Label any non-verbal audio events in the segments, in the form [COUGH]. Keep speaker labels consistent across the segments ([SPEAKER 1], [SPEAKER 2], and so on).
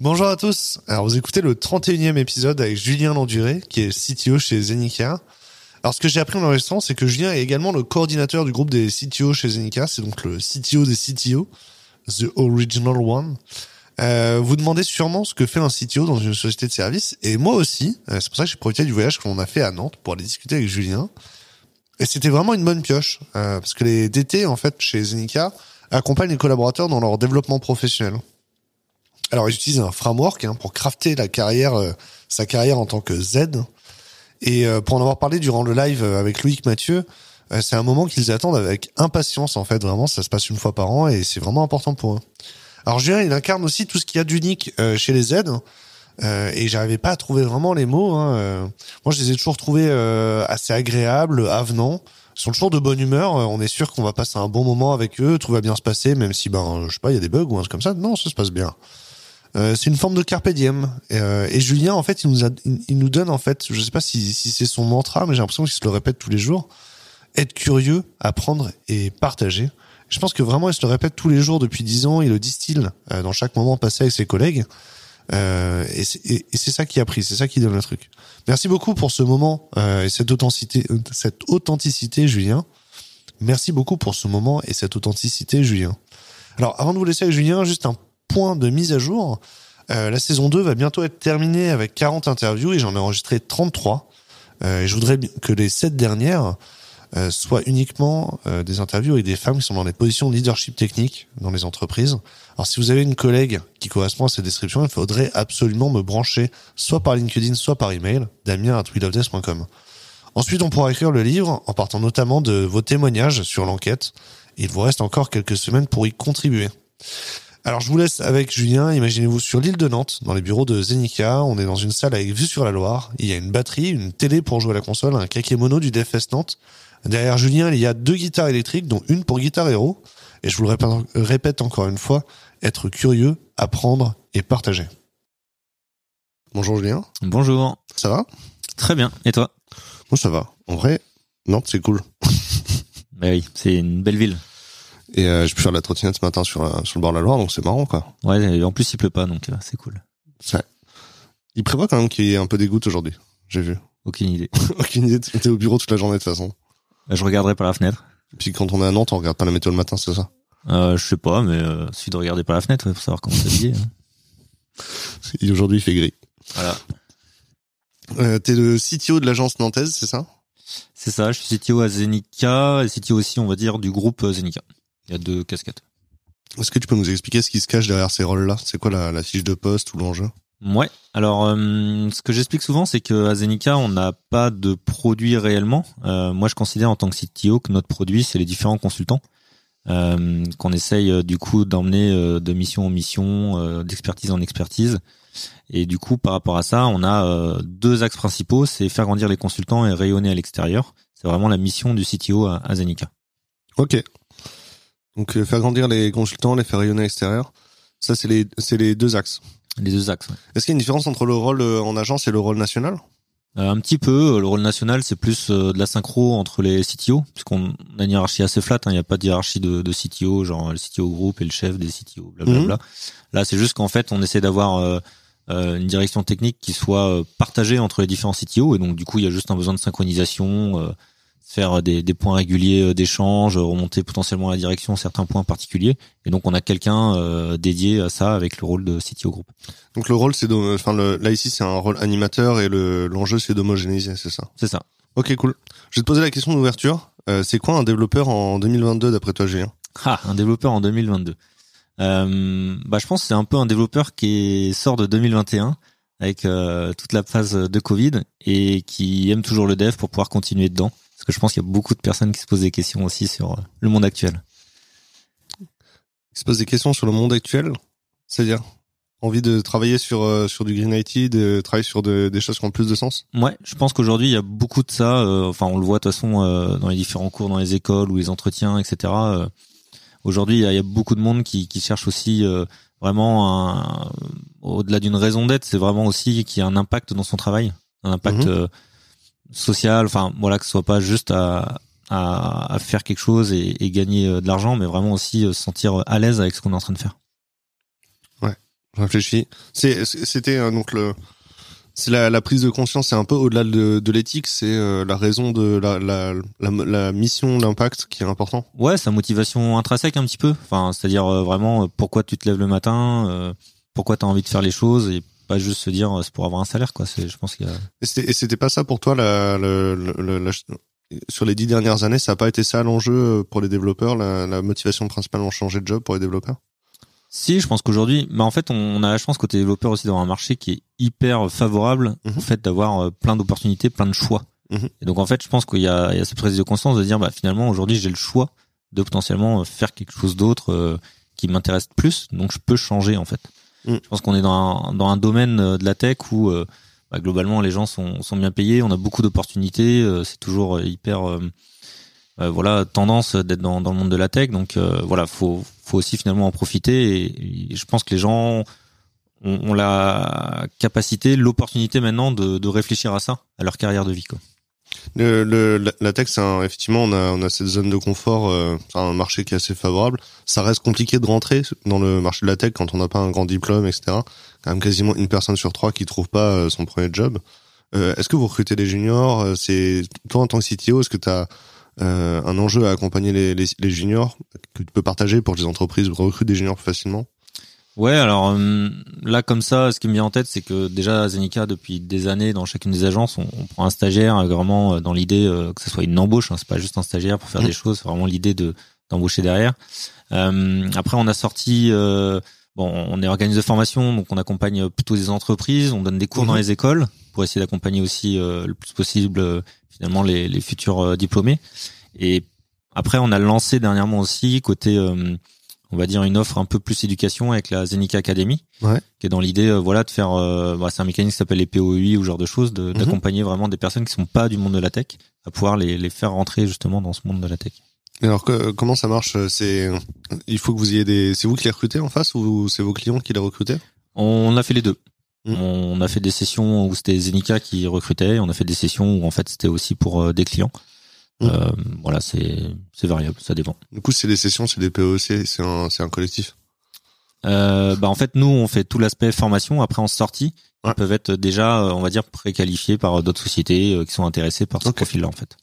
[SPEAKER 1] Bonjour à tous. Alors vous écoutez le 31e épisode avec Julien Landuré, qui est CTO chez Zenica. Alors ce que j'ai appris en enregistrant, c'est que Julien est également le coordinateur du groupe des CTO chez Zenica. C'est donc le CTO des CTO, the original one. Euh, vous demandez sûrement ce que fait un CTO dans une société de service, et moi aussi. Euh, c'est pour ça que j'ai profité du voyage qu'on a fait à Nantes pour aller discuter avec Julien. Et c'était vraiment une bonne pioche, euh, parce que les DT en fait chez Zenica accompagnent les collaborateurs dans leur développement professionnel. Alors ils utilisent un framework hein, pour crafter la carrière, euh, sa carrière en tant que Z. Et euh, pour en avoir parlé durant le live avec Loïc Mathieu, euh, c'est un moment qu'ils attendent avec impatience en fait. Vraiment, ça se passe une fois par an et c'est vraiment important pour eux. Alors Julien, il incarne aussi tout ce qu'il y a d'unique euh, chez les Z. Euh, et j'arrivais pas à trouver vraiment les mots. Hein. Euh, Moi, je les ai toujours trouvés euh, assez agréables, avenants. Ils sont toujours de bonne humeur. Euh, On est sûr qu'on va passer un bon moment avec eux. Tout va bien se passer, même si, ben, je sais pas, il y a des bugs ou un truc comme ça. Non, ça se passe bien. Euh, c'est une forme de carpe diem. Euh, et Julien, en fait, il nous, a, il, nous donne, en fait, je sais pas si, si c'est son mantra, mais j'ai l'impression qu'il se le répète tous les jours. Être curieux, apprendre et partager. Je pense que vraiment, il se le répète tous les jours depuis dix ans. Il le distille euh, dans chaque moment passé avec ses collègues. Euh, et c'est ça qui a pris, c'est ça qui donne le truc. Merci beaucoup pour ce moment euh, et cette authenticité, cette authenticité, Julien. Merci beaucoup pour ce moment et cette authenticité, Julien. Alors, avant de vous laisser avec Julien, juste un point de mise à jour. Euh, la saison 2 va bientôt être terminée avec 40 interviews et j'en ai enregistré 33. Euh, et je voudrais que les 7 dernières euh, soient uniquement euh, des interviews avec des femmes qui sont dans des positions de leadership technique dans les entreprises. Alors si vous avez une collègue qui correspond à cette description, il faudrait absolument me brancher soit par LinkedIn, soit par email, damien at wheelofdeath.com. Ensuite, on pourra écrire le livre en partant notamment de vos témoignages sur l'enquête. Il vous reste encore quelques semaines pour y contribuer. Alors, je vous laisse avec Julien. Imaginez-vous sur l'île de Nantes, dans les bureaux de Zenica. On est dans une salle avec vue sur la Loire. Il y a une batterie, une télé pour jouer à la console, un kakémono du DFS Nantes. Derrière Julien, il y a deux guitares électriques, dont une pour Guitare Hero. Et je vous le répète, répète encore une fois, être curieux, apprendre et partager. Bonjour Julien,
[SPEAKER 2] Bonjour.
[SPEAKER 1] ça va?
[SPEAKER 2] Très bien. Et toi?
[SPEAKER 1] Moi ça va. En vrai, Nantes c'est cool. [LAUGHS]
[SPEAKER 2] Bah oui, c'est une belle ville.
[SPEAKER 1] Et euh, j'ai pu faire de la trottinette ce matin sur, euh, sur le bord de la Loire, donc c'est marrant quoi.
[SPEAKER 2] Ouais, et en plus il pleut pas, donc euh, c'est cool.
[SPEAKER 1] Il prévoit quand même qu'il y ait un peu des gouttes aujourd'hui. J'ai vu.
[SPEAKER 2] Aucune idée. [LAUGHS]
[SPEAKER 1] Aucune idée. T'es au bureau toute la journée de toute façon.
[SPEAKER 2] Bah, je regarderai par la fenêtre.
[SPEAKER 1] Puis quand on est à Nantes, on regarde pas la météo le matin, c'est ça?
[SPEAKER 2] Euh, je sais pas, mais euh, suffit de regarder par la fenêtre ouais, pour savoir comment s'habiller. hein. [LAUGHS]
[SPEAKER 1] Aujourd'hui, il fait gris.
[SPEAKER 2] Voilà.
[SPEAKER 1] Euh, T'es le CTO de l'agence nantaise, c'est ça?
[SPEAKER 2] C'est ça, je suis CTO à Zenica et CTO aussi, on va dire, du groupe Zenica. Il y a deux casquettes.
[SPEAKER 1] Est-ce que tu peux nous expliquer ce qui se cache derrière ces rôles-là? C'est quoi la, la fiche de poste ou l'enjeu?
[SPEAKER 2] Ouais. Alors, euh, ce que j'explique souvent, c'est que à Zenica, on n'a pas de produit réellement. Euh, moi, je considère en tant que CTO que notre produit, c'est les différents consultants euh, qu'on essaye euh, du coup d'emmener euh, de mission en mission, euh, d'expertise en expertise. Et du coup, par rapport à ça, on a deux axes principaux c'est faire grandir les consultants et rayonner à l'extérieur. C'est vraiment la mission du CTO à, à Zenica.
[SPEAKER 1] Ok. Donc euh, faire grandir les consultants, les faire rayonner à l'extérieur, ça c'est les, c'est les deux axes.
[SPEAKER 2] Les deux axes. ouais.
[SPEAKER 1] Est-ce qu'il y a une différence entre le rôle euh, en agence et le rôle national?
[SPEAKER 2] Euh, un petit peu. Le rôle national, c'est plus euh, de la synchro entre les CTO, puisqu'on a une hiérarchie assez flat. hein, Il n'y a pas de hiérarchie de, de CTO, genre le CTO groupe et le chef des CTO, blablabla. Là, c'est juste qu'en fait, on essaie d'avoir euh, euh, une direction technique qui soit euh, partagée entre les différents CTO, et donc du coup, il y a juste un besoin de synchronisation, euh, faire des, des points réguliers euh, d'échange, remonter potentiellement à la direction certains points particuliers. Et donc, on a quelqu'un euh, dédié à ça avec le rôle de CTO groupe.
[SPEAKER 1] Donc le rôle c'est enfin le, là ici c'est un rôle animateur et le l'enjeu c'est d'homogénéiser, c'est ça?
[SPEAKER 2] C'est ça.
[SPEAKER 1] Ok cool. Je vais te poser la question d'ouverture. Euh, c'est quoi un développeur en 2022 d'après toi Julien
[SPEAKER 2] Ah, un développeur en 2022. Euh, bah, je pense que c'est un peu un développeur qui sort de 2021 avec euh, toute la phase de Covid et qui aime toujours le dev pour pouvoir continuer dedans. Que je pense qu'il y a beaucoup de personnes qui se posent des questions aussi sur euh, le monde actuel.
[SPEAKER 1] Il se pose des questions sur le monde actuel, c'est-à-dire envie de travailler sur euh, sur du green IT, de travailler sur de- des choses qui ont plus de sens?
[SPEAKER 2] Ouais, je pense qu'aujourd'hui il y a beaucoup de ça. euh, enfin, on le voit de toute façon euh, dans les différents cours, dans les écoles ou les entretiens, etc. Aujourd'hui, il y, a- il y a beaucoup de monde qui, qui cherche aussi vraiment au-delà d'une raison d'être, c'est vraiment aussi qu'il y a un impact dans son travail, un impact
[SPEAKER 1] Mhm.
[SPEAKER 2] Social. Enfin, voilà, que ce soit pas juste à, à, à faire quelque chose et, et gagner euh, de l'argent, mais vraiment aussi euh, se sentir à l'aise avec ce qu'on est en train de faire.
[SPEAKER 1] réfléchis. C'est, c'était euh, donc le, c'est la, la, prise de conscience, c'est un peu au-delà de, de l'éthique, c'est euh, la raison de la, la, la, mission, l'impact qui est important.
[SPEAKER 2] Ouais, sa motivation intrinsèque un petit peu. Enfin, c'est-à-dire euh, vraiment pourquoi tu te lèves le matin, pourquoi tu as envie de faire les choses et pas juste se dire c'est pour avoir un salaire quoi. C'est, je pense qu'il y a.
[SPEAKER 1] Et c'était, pas ça pour toi la, la, sur les dix dernières années, ça n'a pas été ça l'enjeu pour les développeurs, la, la motivation principale en changer de job pour les développeurs?
[SPEAKER 2] Si, je pense qu'aujourd'hui, bah en fait, on a la chance côté développeur aussi d'avoir un marché qui est hyper favorable au mhm. fait d'avoir euh, plein d'opportunités, plein de choix. Mhm. Et donc en fait, je pense qu'il y a, il y a cette prise de conscience de dire, bah finalement aujourd'hui, j'ai le choix de potentiellement euh, faire quelque chose d'autre euh, qui m'intéresse plus, donc je peux changer en fait. Mhm. Je pense qu'on est dans un, dans un domaine de la tech où bah, globalement les gens sont, sont bien payés, on a beaucoup d'opportunités, c'est toujours hyper euh, voilà tendance d'être dans, dans le monde de la tech. Donc euh, voilà, faut faut aussi finalement en profiter. Et, je pense que les gens ont, ont la capacité, l'opportunité maintenant de, de, réfléchir à ça, à leur carrière de vie. Quoi.
[SPEAKER 1] Le, le, la tech, c'est effectivement, on a, on a cette zone de confort, euh, un marché qui est assez favorable. Ça reste compliqué de rentrer dans le marché de la tech quand on n'a pas un grand diplôme, etc. Quand même quasiment une personne sur trois qui trouve pas euh, son premier job. Euh, est-ce que vous recrutez des juniors C'est toi en tant que CTO, est-ce que tu as euh, un enjeu à accompagner les, les, les, juniors que tu peux partager pour que les entreprises recrutent des juniors plus facilement?
[SPEAKER 2] Ouais, alors euh, là comme ça, ce qui me vient en tête, c'est que déjà Zenica depuis des années dans chacune des agences, on, on prend un stagiaire euh, vraiment dans l'idée que ce soit une embauche. Hein, c'est pas juste un stagiaire pour faire mmh. des choses, c'est vraiment l'idée de d'embaucher derrière. après, on a sorti Bon, on est organisme de formation, donc on accompagne plutôt des entreprises, on donne des cours dans mmh. les écoles pour essayer d'accompagner aussi euh, le plus possible finalement les, les futurs euh, diplômés. Et après, on a lancé dernièrement aussi côté, euh, on va dire une offre un peu plus éducation avec la Zenica Academy,
[SPEAKER 1] ouais.
[SPEAKER 2] qui est dans l'idée, euh, voilà, de faire, bah, c'est un mécanisme qui s'appelle les POI ou genre de choses, mhm. d'accompagner vraiment des personnes qui sont pas du monde de la tech, à pouvoir les, les faire rentrer justement dans ce monde de la tech.
[SPEAKER 1] alors comment ça marche C'est, il faut que vous ayez des, c'est vous qui les recrutez en face ou c'est vos clients qui les recrutez
[SPEAKER 2] On a fait les deux. Mm. On a fait des sessions où c'était Zenica qui recrutait, on a fait des sessions où en fait c'était aussi pour euh, des clients. Mm. Euh, voilà, c'est c'est variable, ça dépend.
[SPEAKER 1] Du coup, c'est des sessions, c'est des POC, c'est un c'est un collectif?
[SPEAKER 2] Euh, bah en fait, nous on fait tout l'aspect formation. Après en sortie, ils peuvent être déjà, euh, on va dire, préqualifiés par d'autres sociétés qui sont intéressées par ce profil-là en fait.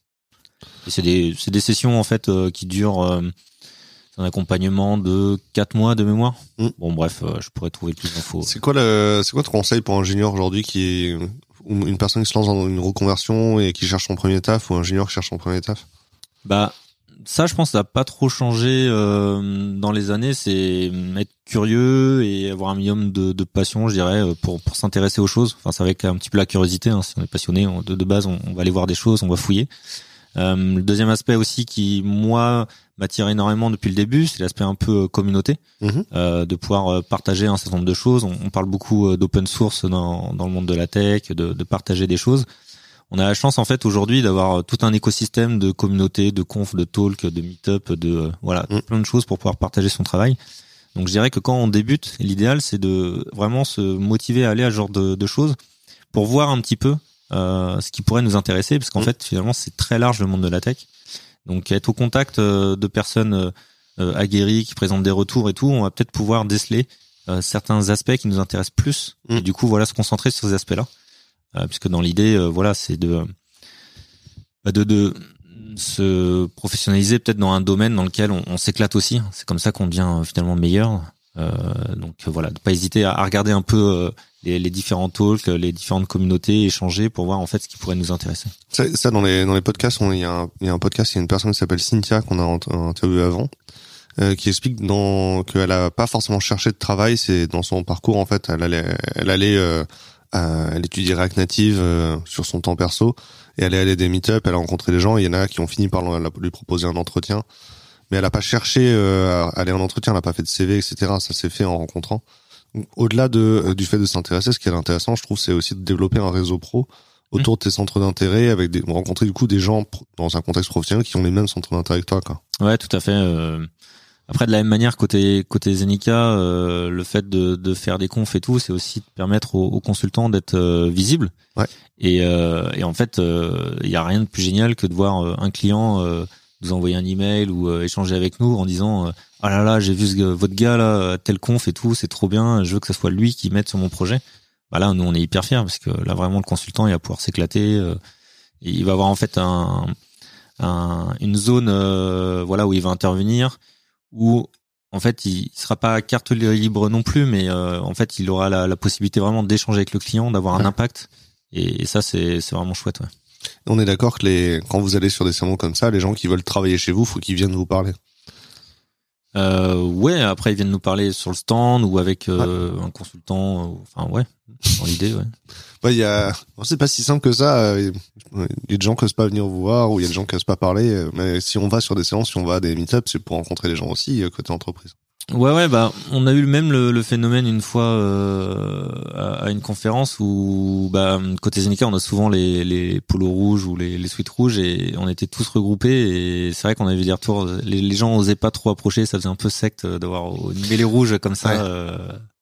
[SPEAKER 2] Et c'est des c'est des sessions en fait qui durent un accompagnement de 4 mois de mémoire. Mm. Bon bref, euh, je pourrais trouver plus d'infos.
[SPEAKER 1] C'est quoi le c'est quoi ton conseil pour un junior aujourd'hui qui une personne qui se lance dans une reconversion et qui cherche son premier taf ou un junior qui cherche son premier taf
[SPEAKER 2] Bah ça, je pense, ça n'a pas trop changé euh, dans les années. C'est être curieux et avoir un minimum de, de passion, je dirais, euh, pour, pour s'intéresser aux choses. Enfin, c'est avec un petit peu la curiosité. Hein. Si on est passionné, de, de base, on, on, va aller voir des choses, on va fouiller. Euh, le deuxième aspect aussi qui, moi, m'attire énormément depuis le début, c'est l'aspect un peu euh, communauté, mhm. euh, de pouvoir partager un certain nombre de choses. On, on parle beaucoup d'open source dans, dans le monde de la tech, de, de, partager des choses. On a la chance en fait aujourd'hui d'avoir tout un écosystème de communauté, de conf, de talk, de meet-up, de voilà mhm. plein de choses pour pouvoir partager son travail. Donc je dirais que quand on débute, l'idéal c'est de vraiment se motiver à aller à ce genre de, de choses pour voir un petit peu euh, ce qui pourrait nous intéresser, parce qu'en mm. fait, finalement, c'est très large le monde de la tech. Donc, être au contact euh, de personnes euh, aguerries qui présentent des retours et tout, on va peut-être pouvoir déceler certains aspects qui nous intéressent plus. Mm. Et du coup, voilà, se concentrer sur ces aspects-là, puisque dans l'idée, voilà, c'est de, bah, de de se professionnaliser peut-être dans un domaine dans lequel on, on s'éclate aussi. C'est comme ça qu'on devient finalement meilleur. Euh, donc voilà, ne pas hésiter à, regarder un peu euh, les, les, différents talks, les différentes communautés, échanger pour voir en fait ce qui pourrait nous intéresser.
[SPEAKER 1] Ça, ça dans les dans les podcasts, il y, a un, y a un podcast, il y a une personne qui s'appelle Cynthia qu'on a interviewé avant, euh, qui explique qu'elle a pas forcément cherché de travail, c'est dans son parcours en fait, elle allait elle allait euh, elle étudiait React Native sur son temps perso et elle allait à des meet-up, elle a rencontré des gens, il y en a qui ont fini par lui proposer un entretien mais elle a pas cherché euh, à aller en entretien, elle a pas fait de CV, etc. Ça s'est fait en rencontrant. Au-delà de euh, du fait de s'intéresser, ce qui est intéressant, je trouve, c'est aussi de développer un réseau pro autour de tes centres d'intérêt, avec des rencontrer du coup des gens dans un contexte professionnel qui ont les mêmes centres d'intérêt que toi, quoi.
[SPEAKER 2] Ouais, tout à fait. Euh... Après, de la même manière, côté côté Zenica, euh, le fait de, de faire des confs et tout, c'est aussi de permettre aux, aux consultants d'être euh, visibles.
[SPEAKER 1] Ouais.
[SPEAKER 2] Et, euh, et en fait, il y a rien de plus génial que de voir un client nous envoyer un email ou euh, échanger avec nous en disant euh, ah là là, j'ai vu ce, votre gars là, tel conf et tout, c'est trop bien, je veux que ce soit lui qui mette sur mon projet. Bah là, nous on est hyper fiers parce que là vraiment le consultant il va pouvoir s'éclater. Euh, il va avoir en fait un, un une zone euh, voilà où il va intervenir où en fait il sera pas carte libre non plus, mais euh, en fait il aura la, la possibilité vraiment d'échanger avec le client, d'avoir un impact. Et, ça c'est c'est vraiment chouette. Ouais.
[SPEAKER 1] On est d'accord que les quand vous allez sur des salons comme ça, les gens qui veulent travailler chez vous, faut qu'ils viennent vous parler.
[SPEAKER 2] Euh, ouais, après ils viennent nous parler sur le stand ou avec euh, un consultant. Euh, enfin ouais, dans l'idée, ouais.
[SPEAKER 1] Bah il y a, c'est pas si simple que ça. Il y a des gens qui osent pas venir vous voir ou il y a des gens qui osent pas parler. Mais si on va sur des séances, si on va à des meet-ups, c'est pour rencontrer les gens aussi côté entreprise.
[SPEAKER 2] Ouais ouais bah on a eu même le, le phénomène une fois euh, à, une conférence où bah côté Zenica on a souvent les les polos rouges ou les les suites rouges et on était tous regroupés et c'est vrai qu'on avait des retours les, les gens osaient pas trop approcher ça faisait un peu secte d'avoir une mêlée rouge comme ça euh,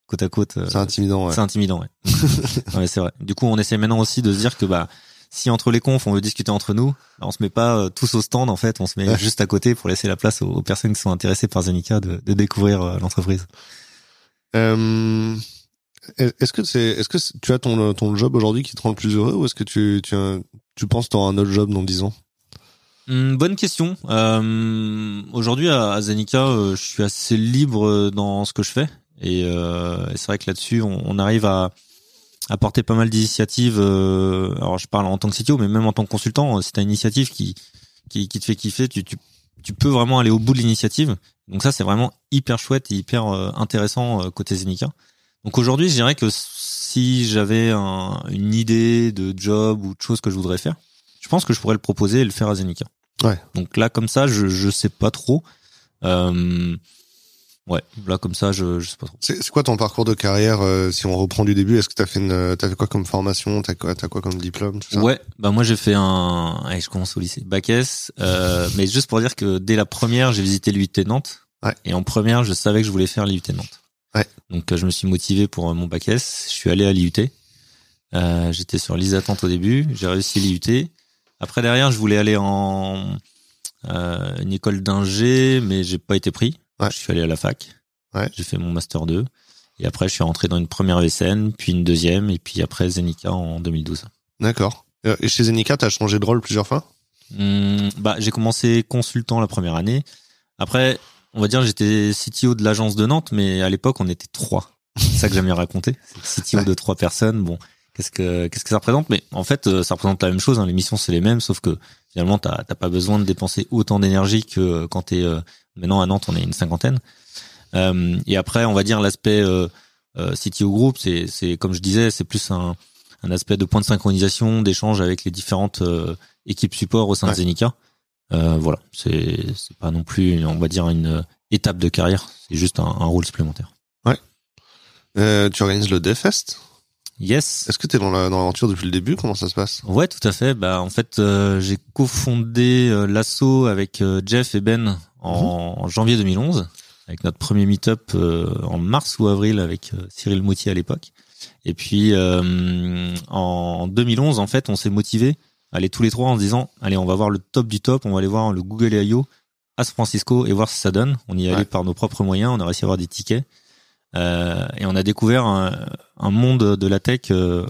[SPEAKER 2] côte à côte.
[SPEAKER 1] C'est intimidant ouais.
[SPEAKER 2] C'est intimidant ouais. [LAUGHS] ouais c'est vrai. Du coup on essaie maintenant aussi de se dire que bah si entre les confs on veut discuter entre nous, on se met pas euh, tous au stand en fait, on se met juste à côté pour laisser la place aux, personnes qui sont intéressées par Zenica de, de découvrir euh, l'entreprise.
[SPEAKER 1] Euh, est-ce que c'est, est-ce que tu as ton ton job aujourd'hui qui te rend le plus heureux ou est-ce que tu tu tu penses tu auras un autre job dans dix ans?
[SPEAKER 2] Hum, bonne question. Euh, aujourd'hui à, Zenica, je suis assez libre dans ce que je fais et, c'est vrai que là-dessus on, on arrive à apporter pas mal d'initiatives. Euh, alors je parle en tant que CTO, mais même en tant que consultant, si t'as une initiative qui, qui, qui te fait kiffer, tu, tu, tu peux vraiment aller au bout de l'initiative. Donc ça, c'est vraiment hyper chouette et hyper euh, intéressant euh, côté Zenica. Donc aujourd'hui, je dirais que si j'avais un, une idée de job ou de choses que je voudrais faire, je pense que je pourrais le proposer et le faire à Zenica.
[SPEAKER 1] Ouais.
[SPEAKER 2] Donc là, comme ça, je je sais pas trop. Euh, Ouais, là comme ça, je, je sais pas trop.
[SPEAKER 1] C'est quoi ton parcours de carrière euh, si on reprend du début? Est-ce que t'as fait une, t'as fait quoi comme formation? T'as quoi, t'as quoi comme diplôme tout ça?
[SPEAKER 2] Ouais, bah moi j'ai fait un, allez, je commence au lycée, bac S, euh, mais juste pour dire que dès la première, j'ai visité l'UT Nantes.
[SPEAKER 1] Ouais.
[SPEAKER 2] Et en première, je savais que je voulais faire l'IUT Nantes.
[SPEAKER 1] Ouais.
[SPEAKER 2] Donc euh, je me suis motivé pour mon bac S. Je suis allé à l'IUT. Euh, J'étais sur liste d'attente au début. J'ai réussi l'IUT. Après derrière, je voulais aller en euh, une école d'ingé, mais j'ai pas été pris.
[SPEAKER 1] Ouais.
[SPEAKER 2] Je suis allé à la fac.
[SPEAKER 1] Ouais.
[SPEAKER 2] J'ai fait mon master 2. Et après, je suis rentré dans une première VCN, puis une deuxième, et puis après Zenica en 2012.
[SPEAKER 1] D'accord. Et chez Zenica, t'as changé de rôle plusieurs fois?
[SPEAKER 2] Hum, Bah, j'ai commencé consultant la première année. Après, on va dire, j'étais CTO de l'agence de Nantes, mais à l'époque, on était trois. C'est ça que j'aime bien raconter. [LAUGHS] CTO de trois personnes. Bon, qu'est-ce que qu'est-ce que ça représente? Mais en fait, euh, ça représente la même chose. Hein. Les missions, c'est les mêmes, sauf que finalement, t'as pas besoin de dépenser autant d'énergie que quand t'es euh, Maintenant, à Nantes, on est une cinquantaine. Euh, et après, on va dire l'aspect euh, euh, CTO Group, c'est, c'est comme je disais, c'est plus un, un aspect de point de synchronisation, d'échange avec les différentes euh, équipes support au sein de Zenica. Euh, voilà, c'est, c'est pas non plus, on va dire, une étape de carrière. C'est juste un, un rôle supplémentaire.
[SPEAKER 1] Ouais. Euh, tu organises le DevFest
[SPEAKER 2] Yes.
[SPEAKER 1] Est-ce que tu es dans, la, dans l'aventure depuis le début? Comment ça se passe?
[SPEAKER 2] Ouais, tout à fait. Bah, en fait, euh, j'ai cofondé euh, l'asso avec Jeff et Ben en, janvier 2011 avec notre premier meet-up euh, en mars ou avril avec euh, Cyril Moutier à l'époque. Et puis euh, en 2011, en fait, on s'est motivé aller tous les trois en se disant allez, on va voir le top du top, on va aller voir le Google I.O. à San Francisco et voir si ça donne. On y est allé par nos propres moyens, on a réussi à avoir des tickets euh, et on a découvert un, un, monde de la tech euh,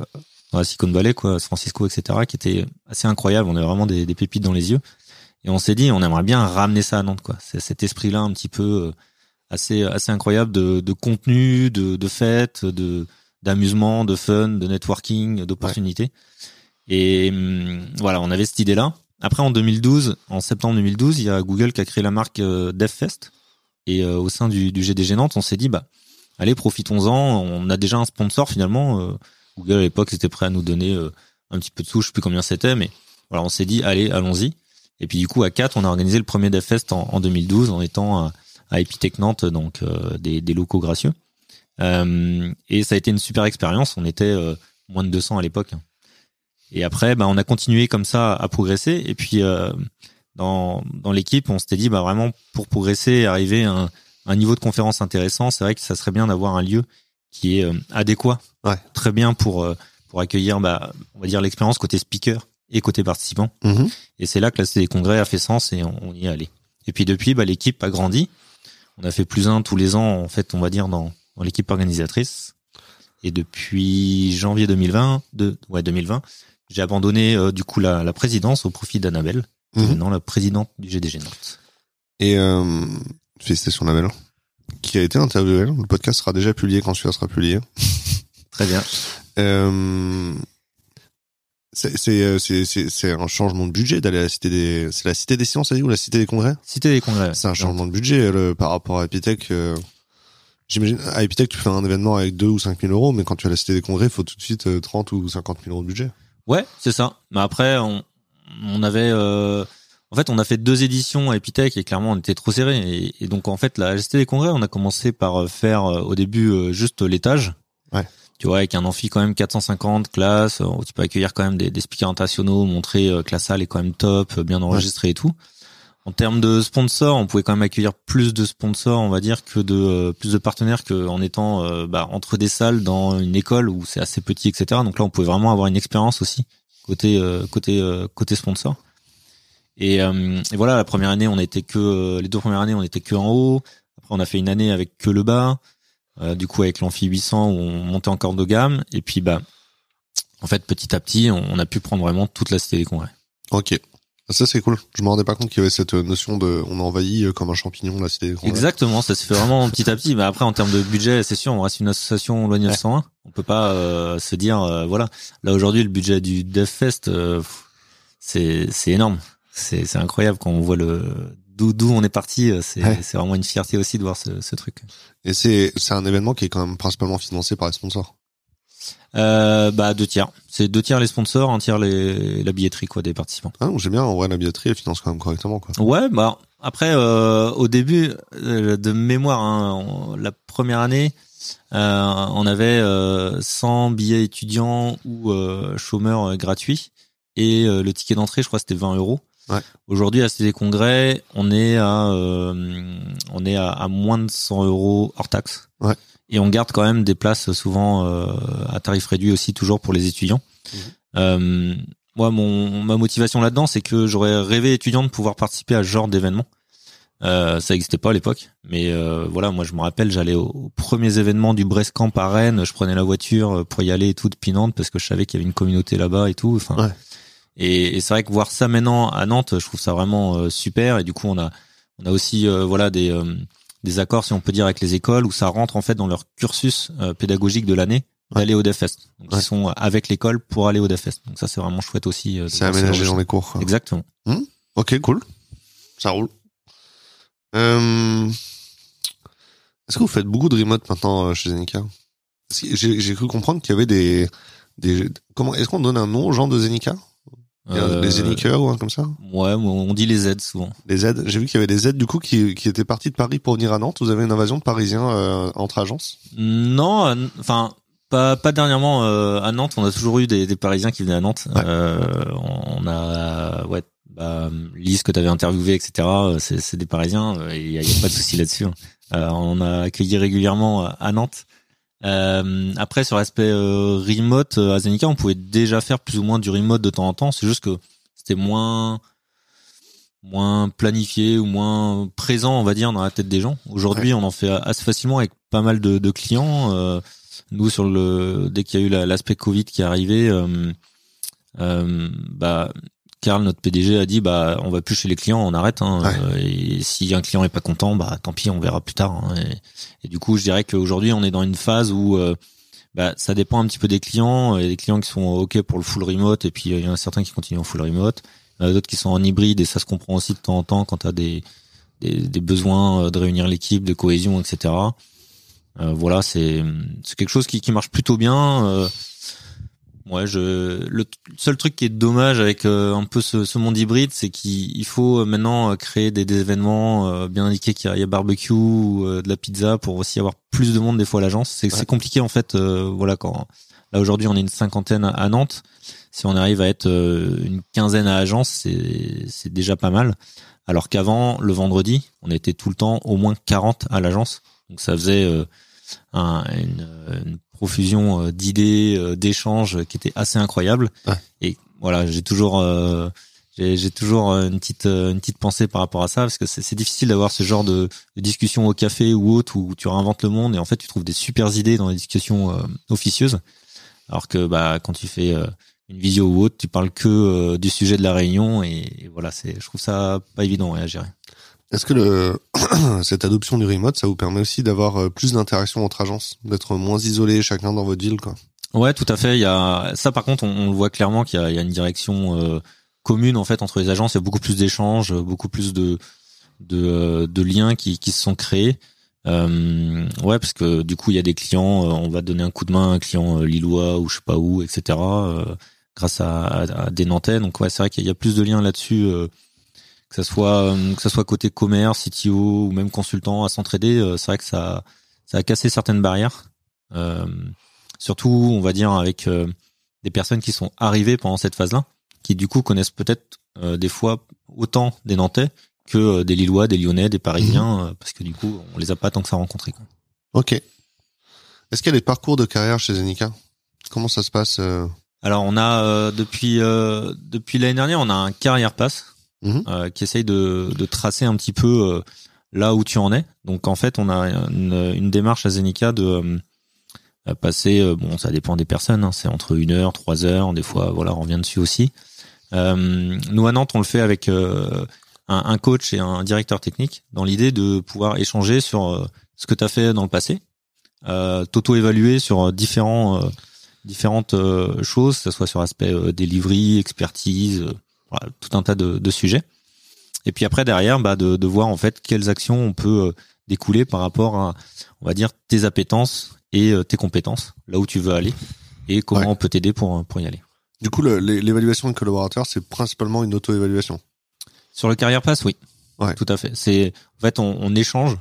[SPEAKER 2] dans la Silicon Valley, quoi, San Francisco, etc., qui était assez incroyable. On avait vraiment des, des pépites dans les yeux. Et on s'est dit, on aimerait bien ramener ça à Nantes, quoi. C'est cet esprit-là un petit peu euh, assez assez incroyable de, de contenu, de, de fête, de d'amusement, de fun, de networking, d'opportunités. Et hum, voilà, on avait cette idée-là. Après, en 2012, en septembre 2012, il y a Google qui a créé la marque euh, DevFest. Et euh, au sein du, du GDG Nantes, on s'est dit, bah, allez, profitons-en. On a déjà un sponsor finalement. Google à l'époque était prêt à nous donner un petit peu de sous, je sais plus combien c'était, mais voilà, on s'est dit, allez, allons-y. Et puis du coup, à 4, on a organisé le premier DevFest en, en 2012 en étant à, à donc euh, des, locaux gracieux. Euh, et ça a été une super expérience. On était euh, moins de 200 à l'époque. Et après, bah, on a continué comme ça à progresser. Et puis dans, dans l'équipe, on s'était dit bah vraiment pour progresser et arriver un, un niveau de conférence intéressant, c'est vrai que ça serait bien d'avoir un lieu qui est adéquat,
[SPEAKER 1] ouais.
[SPEAKER 2] très bien pour pour accueillir, bah, on va dire l'expérience côté speaker et côté participant.
[SPEAKER 1] Mm-hmm.
[SPEAKER 2] Et c'est là que la des congrès a fait sens et on, y est allé. Et puis depuis, bah, l'équipe a grandi. On a fait plus un tous les ans, en fait, on va dire dans, dans l'équipe organisatrice. Et depuis janvier 2020, de, ouais 2020, j'ai abandonné euh, du coup la, la présidence au profit d'Annabelle,
[SPEAKER 1] Mhm.
[SPEAKER 2] maintenant la présidente du GDG Nantes.
[SPEAKER 1] Et euh, félicitations Annabelle, qui a été interviewée. Le podcast sera déjà publié quand celui-là sera publié. [LAUGHS]
[SPEAKER 2] Très bien.
[SPEAKER 1] Euh, c'est euh, c'est un changement de budget d'aller à la cité des c'est la cité des sciences ou la cité des congrès?
[SPEAKER 2] Cité des congrès.
[SPEAKER 1] c'est un changement de budget le, par rapport à Epitech euh, j'imagine à Epitech tu fais un événement avec 2 ou 5 000 euros mais quand tu as la cité des congrès il faut tout de suite euh, 30 ou 50 000 euros de budget
[SPEAKER 2] Ouais, c'est ça. Mais après, on, on avait, euh, en fait, on a fait deux éditions à Epitech et clairement, on était trop serré. Et, et donc, en fait, la ST des congrès, on a commencé par euh, faire euh, au début euh, juste l'étage.
[SPEAKER 1] Ouais.
[SPEAKER 2] Tu vois, avec un amphi quand même 450 classes, où tu peux accueillir quand même des, des speakers internationaux, montrer que la salle est quand même top, bien enregistrée et tout. En termes de sponsors, on pouvait quand même accueillir plus de sponsors, on va dire, que de euh, plus de partenaires qu'en étant euh, bah, entre des salles dans une école où c'est assez petit, etc. Donc là, on pouvait vraiment avoir une expérience aussi côté euh, côté euh, côté sponsor. Et, euh, et voilà, la première année, on était que euh, les deux premières années, on était que en haut. Après, on a fait une année avec que le bas. Euh, du coup, avec l'amphi 800, où on montait encore de gamme. Et puis, bah, en fait, petit à petit, on, on a pu prendre vraiment toute la cité des congrès.
[SPEAKER 1] ok ça c'est cool je me rendais pas compte qu'il y avait cette notion de on envahit euh, comme un champignon la cité des congrès
[SPEAKER 2] Exactement, ça se fait vraiment [LAUGHS] petit à petit. Mais après, en termes de budget, c'est sûr, on reste une association loi 901. On peut pas euh, se dire, euh, voilà. Là aujourd'hui, le budget du DevFest, euh, c'est énorme. C'est c'est incroyable quand on voit le d'où d'où on est parti. euh, C'est
[SPEAKER 1] Ouais.
[SPEAKER 2] c'est vraiment une fierté aussi de voir ce, ce truc.
[SPEAKER 1] et c'est c'est un événement qui est quand même principalement financé par les sponsors
[SPEAKER 2] Euh, bah deux tiers. C'est deux tiers les sponsors, un tiers les la billetterie quoi des participants.
[SPEAKER 1] ah, j'aime bien en vrai la billetterie elle finance quand même correctement quoi
[SPEAKER 2] Ouais, bah après euh, au début euh, de mémoire, hein, on- la première année, euh, on avait euh, 100 billets étudiants ou euh, chômeurs gratuits et euh, le ticket d'entrée, je crois, c'était 20 euros.
[SPEAKER 1] Ouais.
[SPEAKER 2] Aujourd'hui, à CD Congrès, on est à euh, on est à, à moins de 100 euros hors taxe.
[SPEAKER 1] Ouais.
[SPEAKER 2] Et on garde quand même des places souvent euh, à tarif réduit aussi toujours pour les étudiants.
[SPEAKER 1] Mhm.
[SPEAKER 2] Euh, moi, mon ma motivation là-dedans, c'est que j'aurais rêvé étudiant de pouvoir participer à ce genre d'événement. Euh, ça n'existait pas à l'époque, mais euh, voilà, moi je me rappelle, j'allais aux, aux premiers événements du Brescamp à Rennes, je prenais la voiture pour y aller et tout de Pinante parce que je savais qu'il y avait une communauté là-bas et tout. Enfin,
[SPEAKER 1] Ouais.
[SPEAKER 2] Et, et c'est vrai que voir ça maintenant à Nantes, je trouve ça vraiment euh, super. Et du coup, on a on a aussi euh, voilà des euh, des accords, si on peut dire, avec les écoles où ça rentre en fait dans leur cursus euh, pédagogique de l'année d'aller au DevFest. Donc
[SPEAKER 1] Ouais.
[SPEAKER 2] ils sont avec l'école pour aller au DevFest. Donc ça c'est vraiment chouette aussi.
[SPEAKER 1] c'est
[SPEAKER 2] genre
[SPEAKER 1] aménagé dans les cours quoi.
[SPEAKER 2] Exactement.
[SPEAKER 1] Ok, cool. Ça roule. Euh... Est-ce que vous faites beaucoup de remote maintenant euh, chez Zenica J'ai j'ai cru comprendre qu'il y avait des... des comment Est-ce qu'on donne un nom aux gens de Zenica Les Zenikers ou un comme ça
[SPEAKER 2] Ouais, on dit les aides souvent.
[SPEAKER 1] Les aides J'ai vu qu'il y avait des aides du coup qui, qui étaient partis de Paris pour venir à Nantes. Vous avez une invasion de Parisiens euh, entre agences
[SPEAKER 2] Non, euh, enfin pas pas dernièrement euh, à Nantes. On a toujours eu des, des Parisiens qui venaient à Nantes.
[SPEAKER 1] Ouais.
[SPEAKER 2] Euh, on a ouais bah, Lise que tu avais interviewé, etc. euh, C'est c'est des Parisiens. euh, Il y, a y a pas de souci là-dessus. hein. Euh, on a accueilli régulièrement à Nantes. Euh, après sur l'aspect euh, remote euh, à Zenica, on pouvait déjà faire plus ou moins du remote de temps en temps. C'est juste que c'était moins moins planifié ou moins présent, on va dire, dans la tête des gens. Aujourd'hui, on en fait assez facilement avec pas mal de, de clients. Euh, nous, sur le dès qu'il y a eu la- l'aspect Covid qui est arrivé, euh, euh, bah Karl, notre PDG, a dit bah on va plus chez les clients, on arrête. Hein,
[SPEAKER 1] Ouais.
[SPEAKER 2] Euh, et si un client est pas content, bah tant pis, on verra plus tard. hein. et, et du coup, je dirais qu'aujourd'hui, on est dans une phase où euh, bah, ça dépend un petit peu des clients. Il y a des clients qui sont ok pour le full remote, et puis il y en a certains qui continuent en full remote. Il y en a d'autres qui sont en hybride, et ça se comprend aussi de temps en temps quand tu as des, des, des besoins euh, de réunir l'équipe, de cohésion, etc. Euh, voilà, c'est c'est quelque chose qui, qui marche plutôt bien. Euh, ouais, je le seul truc qui est dommage avec euh, un peu ce, ce monde hybride, c'est qu'il il faut euh, maintenant euh, créer des, des événements euh, bien indiqués qu'il y y a barbecue, ou, euh, de la pizza pour aussi avoir plus de monde des fois à l'agence. C'est
[SPEAKER 1] Ouais.
[SPEAKER 2] compliqué en fait. euh, voilà, quand là aujourd'hui on est une cinquantaine à, Nantes, si on arrive à être euh, une quinzaine à agence, c'est c'est déjà pas mal. Alors qu'avant, le vendredi, on était tout le temps au moins 40 à l'agence. Donc ça faisait euh, un- une, une profusion euh, d'idées, euh, d'échanges qui était assez incroyable.
[SPEAKER 1] Ouais.
[SPEAKER 2] Et voilà, j'ai toujours euh, j'ai toujours une petite une petite pensée par rapport à ça parce que c'est difficile d'avoir ce genre de, de, discussion au café ou autre où tu réinventes le monde et en fait tu trouves des super idées dans les discussions officieuses alors que bah quand tu fais une visio ou autre tu parles que du sujet de la réunion et, voilà c'est je trouve ça pas évident à gérer.
[SPEAKER 1] Est-ce que le [CLEARS THROAT] cette adoption du remote, ça vous permet aussi d'avoir euh, plus d'interactions entre agences, d'être moins isolés chacun dans votre ville, quoi?
[SPEAKER 2] Ouais, tout à fait. Il y a ça, par contre, on, le voit clairement qu'il y, a, une direction euh, commune en fait entre les agences. Il y a beaucoup plus d'échanges, beaucoup plus de de, euh, de liens qui, qui se sont créés. Euh, ouais, parce que du coup, il y a des clients. on va donner un coup de main à un client lillois ou je sais pas où, etc. grâce à, à, des Nantais. Donc ouais, c'est vrai qu'il y a plus de liens là-dessus que ça soit euh, que ça soit côté commerce, CTO ou même consultant à s'entraider, euh, c'est vrai que ça ça a cassé certaines barrières. Euh, surtout, on va dire avec des personnes qui sont arrivées pendant cette phase-là, qui du coup connaissent peut-être des fois autant des Nantais que des Lillois, des Lyonnais, des Parisiens, mhm. parce que du coup, on les a pas tant que ça rencontrés. Quoi.
[SPEAKER 1] Ok. Est-ce qu'il y a des parcours de carrière chez Zenica Comment ça se passe
[SPEAKER 2] Alors, on a depuis depuis l'année dernière, on a un carrière pass Mhm. Euh, qui essaye de, de, tracer un petit peu euh, là où tu en es. Donc en fait, on a une, une démarche à Zenica de euh, passer, bon, ça dépend des personnes, hein, c'est entre une heure, trois heures, des fois, voilà, on revient dessus aussi. nous à Nantes, on le fait avec un, un, coach et un directeur technique, dans l'idée de pouvoir échanger sur ce que tu as fait dans le passé, t'auto-évaluer sur différents différentes choses, que ce soit sur aspect delivery, expertise, tout un tas de, de, sujets. Et puis après derrière, bah, de, de, voir en fait quelles actions on peut euh, découler par rapport à, on va dire, tes appétences et euh, tes compétences, là où tu veux aller, et comment on peut t'aider pour pour y aller.
[SPEAKER 1] Du coup, l'évaluation des collaborateurs, c'est principalement une auto-évaluation?
[SPEAKER 2] Sur le carrière pass, oui. Ouais. Tout à fait. C'est en fait on, on échange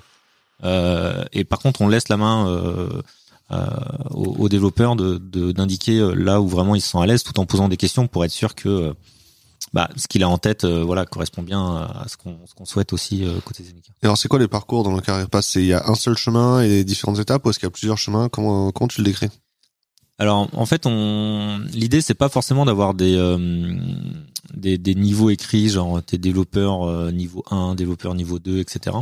[SPEAKER 2] euh, et par contre on laisse la main euh, euh, aux, développeurs de d'indiquer là où vraiment ils sont à l'aise, tout en posant des questions pour être sûr que bah, ce qu'il a en tête, euh, voilà, correspond bien à ce qu'on qu'on souhaite aussi euh, côté Zenica.
[SPEAKER 1] Et alors, c'est quoi les parcours dans le carrière pass? Il y a un seul chemin et différentes étapes, ou est-ce qu'il y a plusieurs chemins? Comment comment tu le décris?
[SPEAKER 2] Alors en fait, on l'idée c'est pas forcément d'avoir des, euh, des, des niveaux écrits genre t'es développeur niveau 1, développeur niveau 2, etc.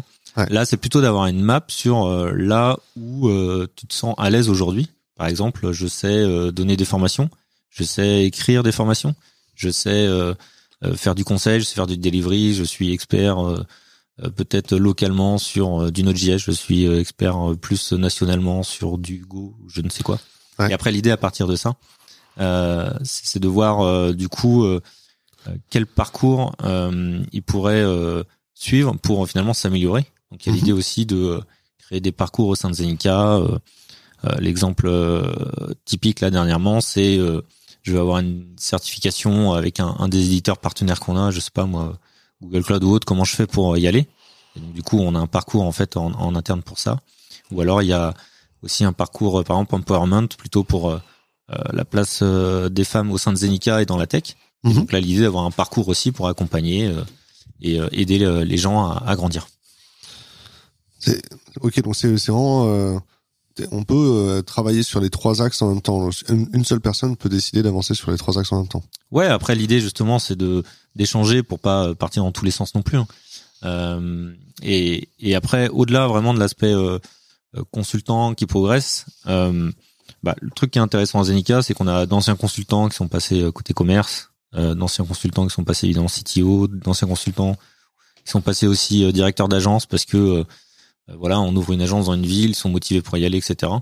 [SPEAKER 2] Là, c'est plutôt d'avoir une map sur là où tu te sens à l'aise aujourd'hui. Par exemple, je sais donner des formations, je sais écrire des formations, je sais euh, faire du conseil, je sais faire du delivery, je suis expert euh, euh, peut-être localement sur du Node.js, je suis expert plus nationalement sur du Go, je ne sais quoi. Et après l'idée à partir de ça, euh, c'est de voir du coup quel parcours il pourrait suivre pour finalement s'améliorer. Donc il y a mhm. l'idée aussi de créer des parcours au sein de Zenica. L'exemple typique là dernièrement, c'est je vais avoir une certification avec un, un des éditeurs partenaires qu'on a, je sais pas moi, Google Cloud ou autre, comment je fais pour y aller. du coup, on a un parcours en fait en, en, interne pour ça. Ou alors il y a aussi un parcours, par exemple, empowerment, plutôt pour euh, euh la place euh, des femmes au sein de Zenica et dans la tech. Mhm. Donc là, l'idée d'avoir un parcours aussi pour accompagner euh, et aider les gens à, à grandir.
[SPEAKER 1] Ok, donc c'est vraiment on peut euh, travailler sur les trois axes en même temps. Une, seule personne peut décider d'avancer sur les trois axes en même temps.
[SPEAKER 2] Ouais, après l'idée justement, c'est de d'échanger pour pas euh, partir dans tous les sens non plus. Hein. Euh, et, et après, au-delà vraiment de l'aspect euh, consultant qui progresse, bah, le truc qui est intéressant à Zenica, c'est qu'on a d'anciens consultants qui sont passés côté commerce, d'anciens consultants qui sont passés évidemment CTO, d'anciens consultants qui sont passés aussi directeurs d'agence parce que euh, voilà, on ouvre une agence dans une ville, ils sont motivés pour y aller, etc.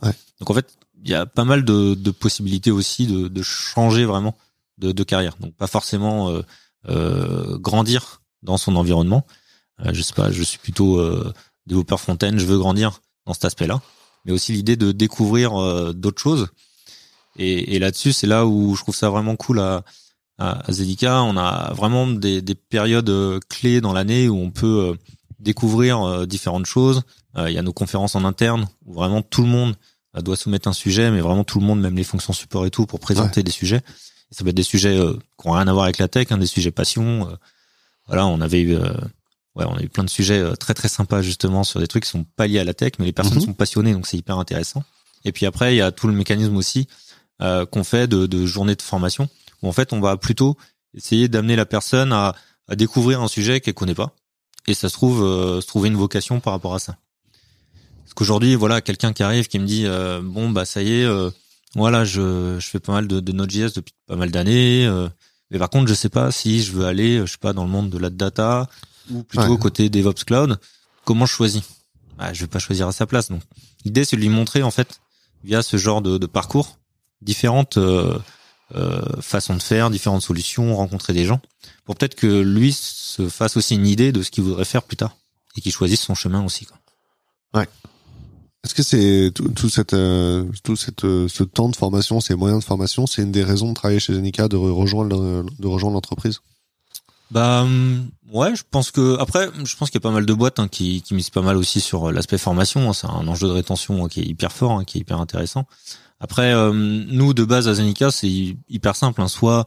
[SPEAKER 2] Donc en fait, il y a pas mal de, de possibilités aussi de, de, changer vraiment de, de, carrière. Donc pas forcément euh, euh, grandir dans son environnement. Euh, je sais pas, je suis plutôt euh, développeur front-end, je veux grandir dans cet aspect-là, mais aussi l'idée de découvrir euh, d'autres choses. Et, et là-dessus, c'est là où je trouve ça vraiment cool à, à, Zedika. On a vraiment des, des périodes clés dans l'année où on peut découvrir différentes choses, euh, il y a nos conférences en interne où vraiment tout le monde euh, doit soumettre un sujet, mais vraiment tout le monde, même les fonctions support et tout, pour présenter des sujets. ça peut être des sujets euh, qui ont rien à voir avec la tech, hein, des sujets passion. voilà, on avait eu, ouais, on a eu plein de sujets très très sympas justement sur des trucs qui sont pas liés à la tech, mais les personnes mhm. sont passionnées, donc c'est hyper intéressant. Et puis après, il y a tout le mécanisme aussi qu'on fait de, de journées de formation où en fait on va plutôt essayer d'amener la personne à, à découvrir un sujet qu'elle connaît pas et ça se trouve se trouver une vocation par rapport à ça. Qu'aujourd'hui, voilà, quelqu'un qui arrive qui me dit bon bah ça y est, voilà, je, je fais pas mal de, de Node.js depuis pas mal d'années. mais par contre, je sais pas si je veux aller, je sais pas, dans le monde de la data ou plutôt côté DevOps Cloud. Comment je choisis? Bah, Je vais pas choisir à sa place. Donc, l'idée, c'est de lui montrer en fait via ce genre de, de parcours différentes euh, euh, façons de faire, différentes solutions, rencontrer des gens, pour peut-être que lui se fasse aussi une idée de ce qu'il voudrait faire plus tard et qu'il choisisse son chemin aussi. Quoi.
[SPEAKER 1] Ouais. Est-ce que c'est tout, cette euh, tout cette euh, ce temps de formation, ces moyens de formation, c'est une des raisons de travailler chez Zenica, de rejoindre de rejoindre l'entreprise?
[SPEAKER 2] Bah hum, ouais, je pense que après, je pense qu'il y a pas mal de boîtes hein, qui qui misent pas mal aussi sur l'aspect formation. Hein. C'est un enjeu de rétention hein, qui est hyper fort, qui est hyper intéressant. Après, euh, nous de base à Zenica, c'est hyper simple. Soit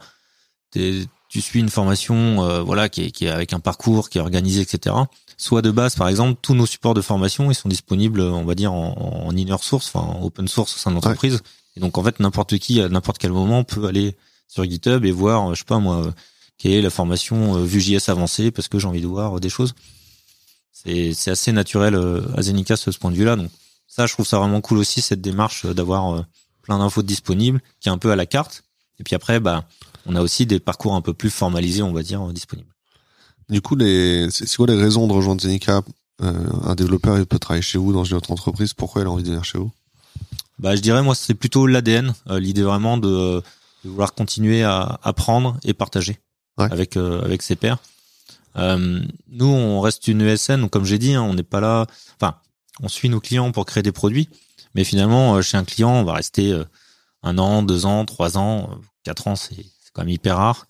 [SPEAKER 2] tu suis une formation, voilà, qui est, qui est avec un parcours, qui est organisé, etc soit de base, par exemple, tous nos supports de formation, ils sont disponibles, on va dire, en, en inner source, enfin en open source au sein de l'entreprise. Et donc, en fait, n'importe qui, à n'importe quel moment, peut aller sur GitHub et voir, je sais pas moi, quelle est la formation euh, Vue.js avancée, parce que j'ai envie de voir des choses. C'est, c'est assez naturel euh, à Zenica ce point de vue-là. Donc, ça, je trouve ça vraiment cool aussi, cette démarche euh, d'avoir plein d'infos disponibles, qui est un peu à la carte. Et puis après, bah, on a aussi des parcours un peu plus formalisés, on va dire, disponibles.
[SPEAKER 1] Du coup, les, c'est quoi les raisons de rejoindre Zenica euh, Un développeur, il peut travailler chez vous dans une autre entreprise? Pourquoi il a envie de venir chez vous?
[SPEAKER 2] Bah, je dirais moi, c'est plutôt l'ADN, euh, l'idée vraiment de, de, vouloir continuer à apprendre et partager avec euh, avec ses pairs. nous, on reste une ESN, donc comme j'ai dit, hein, on n'est pas là. Enfin, on suit nos clients pour créer des produits, mais finalement, chez un client, on va rester un an, deux ans, trois ans, quatre ans, c'est quand même hyper rare.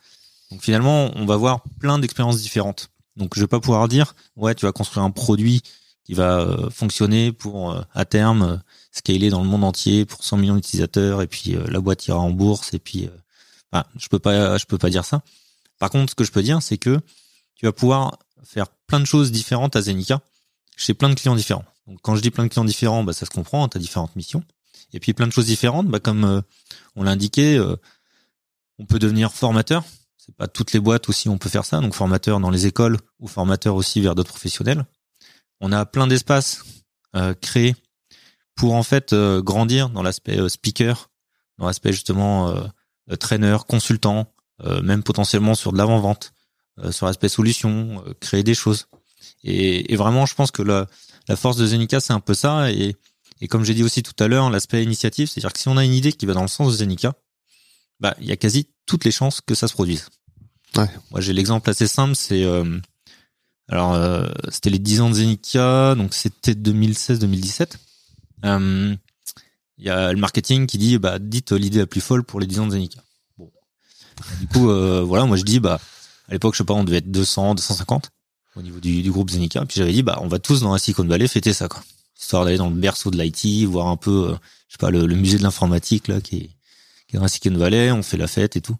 [SPEAKER 2] Donc finalement, on va voir plein d'expériences différentes. Donc je vais pas pouvoir dire ouais, tu vas construire un produit qui va euh, fonctionner pour euh, à terme euh, scaler dans le monde entier pour 100 millions d'utilisateurs et puis la boîte ira en bourse et puis enfin, je peux pas je peux pas dire ça. Par contre, ce que je peux dire c'est que tu vas pouvoir faire plein de choses différentes à Zenica chez plein de clients différents. Donc quand je dis plein de clients différents, bah ça se comprend, tu as différentes missions. Et puis plein de choses différentes, bah comme on l'a indiqué, on peut devenir formateur c'est pas toutes les boîtes aussi on peut faire ça. Donc formateur dans les écoles ou formateur aussi vers d'autres professionnels. On a plein d'espaces euh, créés pour en fait euh, grandir dans l'aspect euh, speaker, dans l'aspect justement euh, trainer, consultant, même potentiellement sur de l'avant-vente, sur l'aspect solution, créer des choses. Et, et, vraiment, je pense que la, la force de Zenica, c'est un peu ça. Et, et comme j'ai dit aussi tout à l'heure, l'aspect initiative, c'est-à-dire que si on a une idée qui va dans le sens de Zenica, bah il y a quasi toutes les chances que ça se produise.
[SPEAKER 1] Ouais.
[SPEAKER 2] Moi j'ai l'exemple assez simple, c'est euh, alors euh, c'était les 10 ans de Zenica, donc c'était 2016-2017. Euh, il y a le marketing qui dit bah dites l'idée la plus folle pour les 10 ans de Zenica. Bon. Du coup voilà, moi je dis bah à l'époque je sais pas on devait être 200, 250 au niveau du, du groupe Zenica, puis j'avais dit bah on va tous dans la Silicon Valley fêter ça quoi. Histoire d'aller dans le berceau de l'IT, voir un peu je sais pas le, le musée de l'informatique là qui est qui est dans la Silicon Valley, on fait la fête et tout.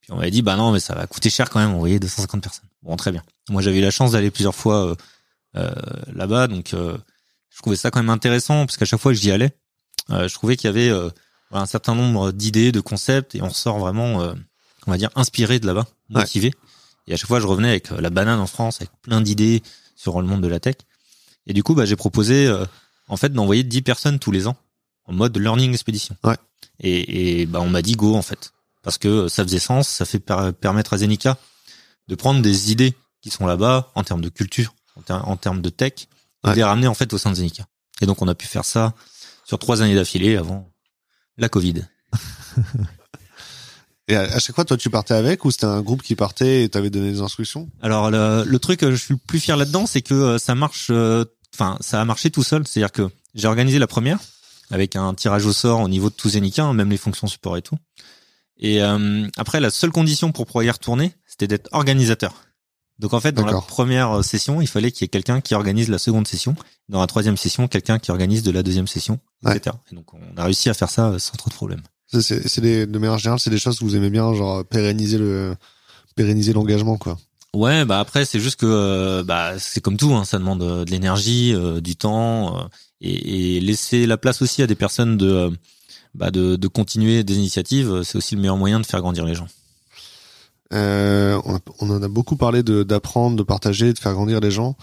[SPEAKER 2] Puis on m'avait dit, bah non, mais ça va coûter cher quand même, on voyait 250 personnes. Bon, très bien. Moi, j'avais eu la chance d'aller plusieurs fois euh, euh, là-bas, donc euh, je trouvais ça quand même intéressant, parce qu'à chaque fois que j'y allais, je trouvais qu'il y avait un certain nombre d'idées, de concepts, et on ressort vraiment, on va dire, inspiré de là-bas, motivé. Et à chaque fois, je revenais avec la banane en France, avec plein d'idées sur le monde de la tech. Et du coup, bah, j'ai proposé, en fait, d'envoyer 10 personnes tous les ans en mode learning expédition.
[SPEAKER 1] Ouais.
[SPEAKER 2] Et, et bah, on m'a dit go en fait, parce que ça faisait sens, ça fait permettre à Zenica de prendre des idées qui sont là-bas en termes de culture, en, termes de tech, et de les ramener en fait au sein de Zenica. Et donc on a pu faire ça sur trois années d'affilée avant la Covid. [LAUGHS]
[SPEAKER 1] Et à chaque fois, toi, tu partais avec ou c'était un groupe qui partait et t'avais donné des instructions?
[SPEAKER 2] Alors le, le, truc, je suis le plus fier là-dedans, c'est que euh, ça marche. Euh, enfin, ça a marché tout seul. C'est-à-dire que j'ai organisé la première avec un tirage au sort au niveau de tout Zenica, hein, même les fonctions support et tout. Et euh, après, la seule condition pour pouvoir y retourner, c'était d'être organisateur. Donc en fait, dans la première euh, session, il fallait qu'il y ait quelqu'un qui organise la seconde session. Dans la troisième session, quelqu'un qui organise de la deuxième session, etc. Et donc on a réussi à faire ça euh, sans trop de problèmes.
[SPEAKER 1] C'est des, de manière générale, c'est des choses que vous aimez bien, genre pérenniser le pérenniser l'engagement, quoi.
[SPEAKER 2] Ouais, bah après c'est juste que bah c'est comme tout, hein, ça demande de l'énergie, du temps et, et, laisser la place aussi à des personnes de bah de, de continuer des initiatives, c'est aussi le meilleur moyen de faire grandir les gens.
[SPEAKER 1] Euh, on, a- on en a beaucoup parlé de d'apprendre, de partager, de faire grandir les gens.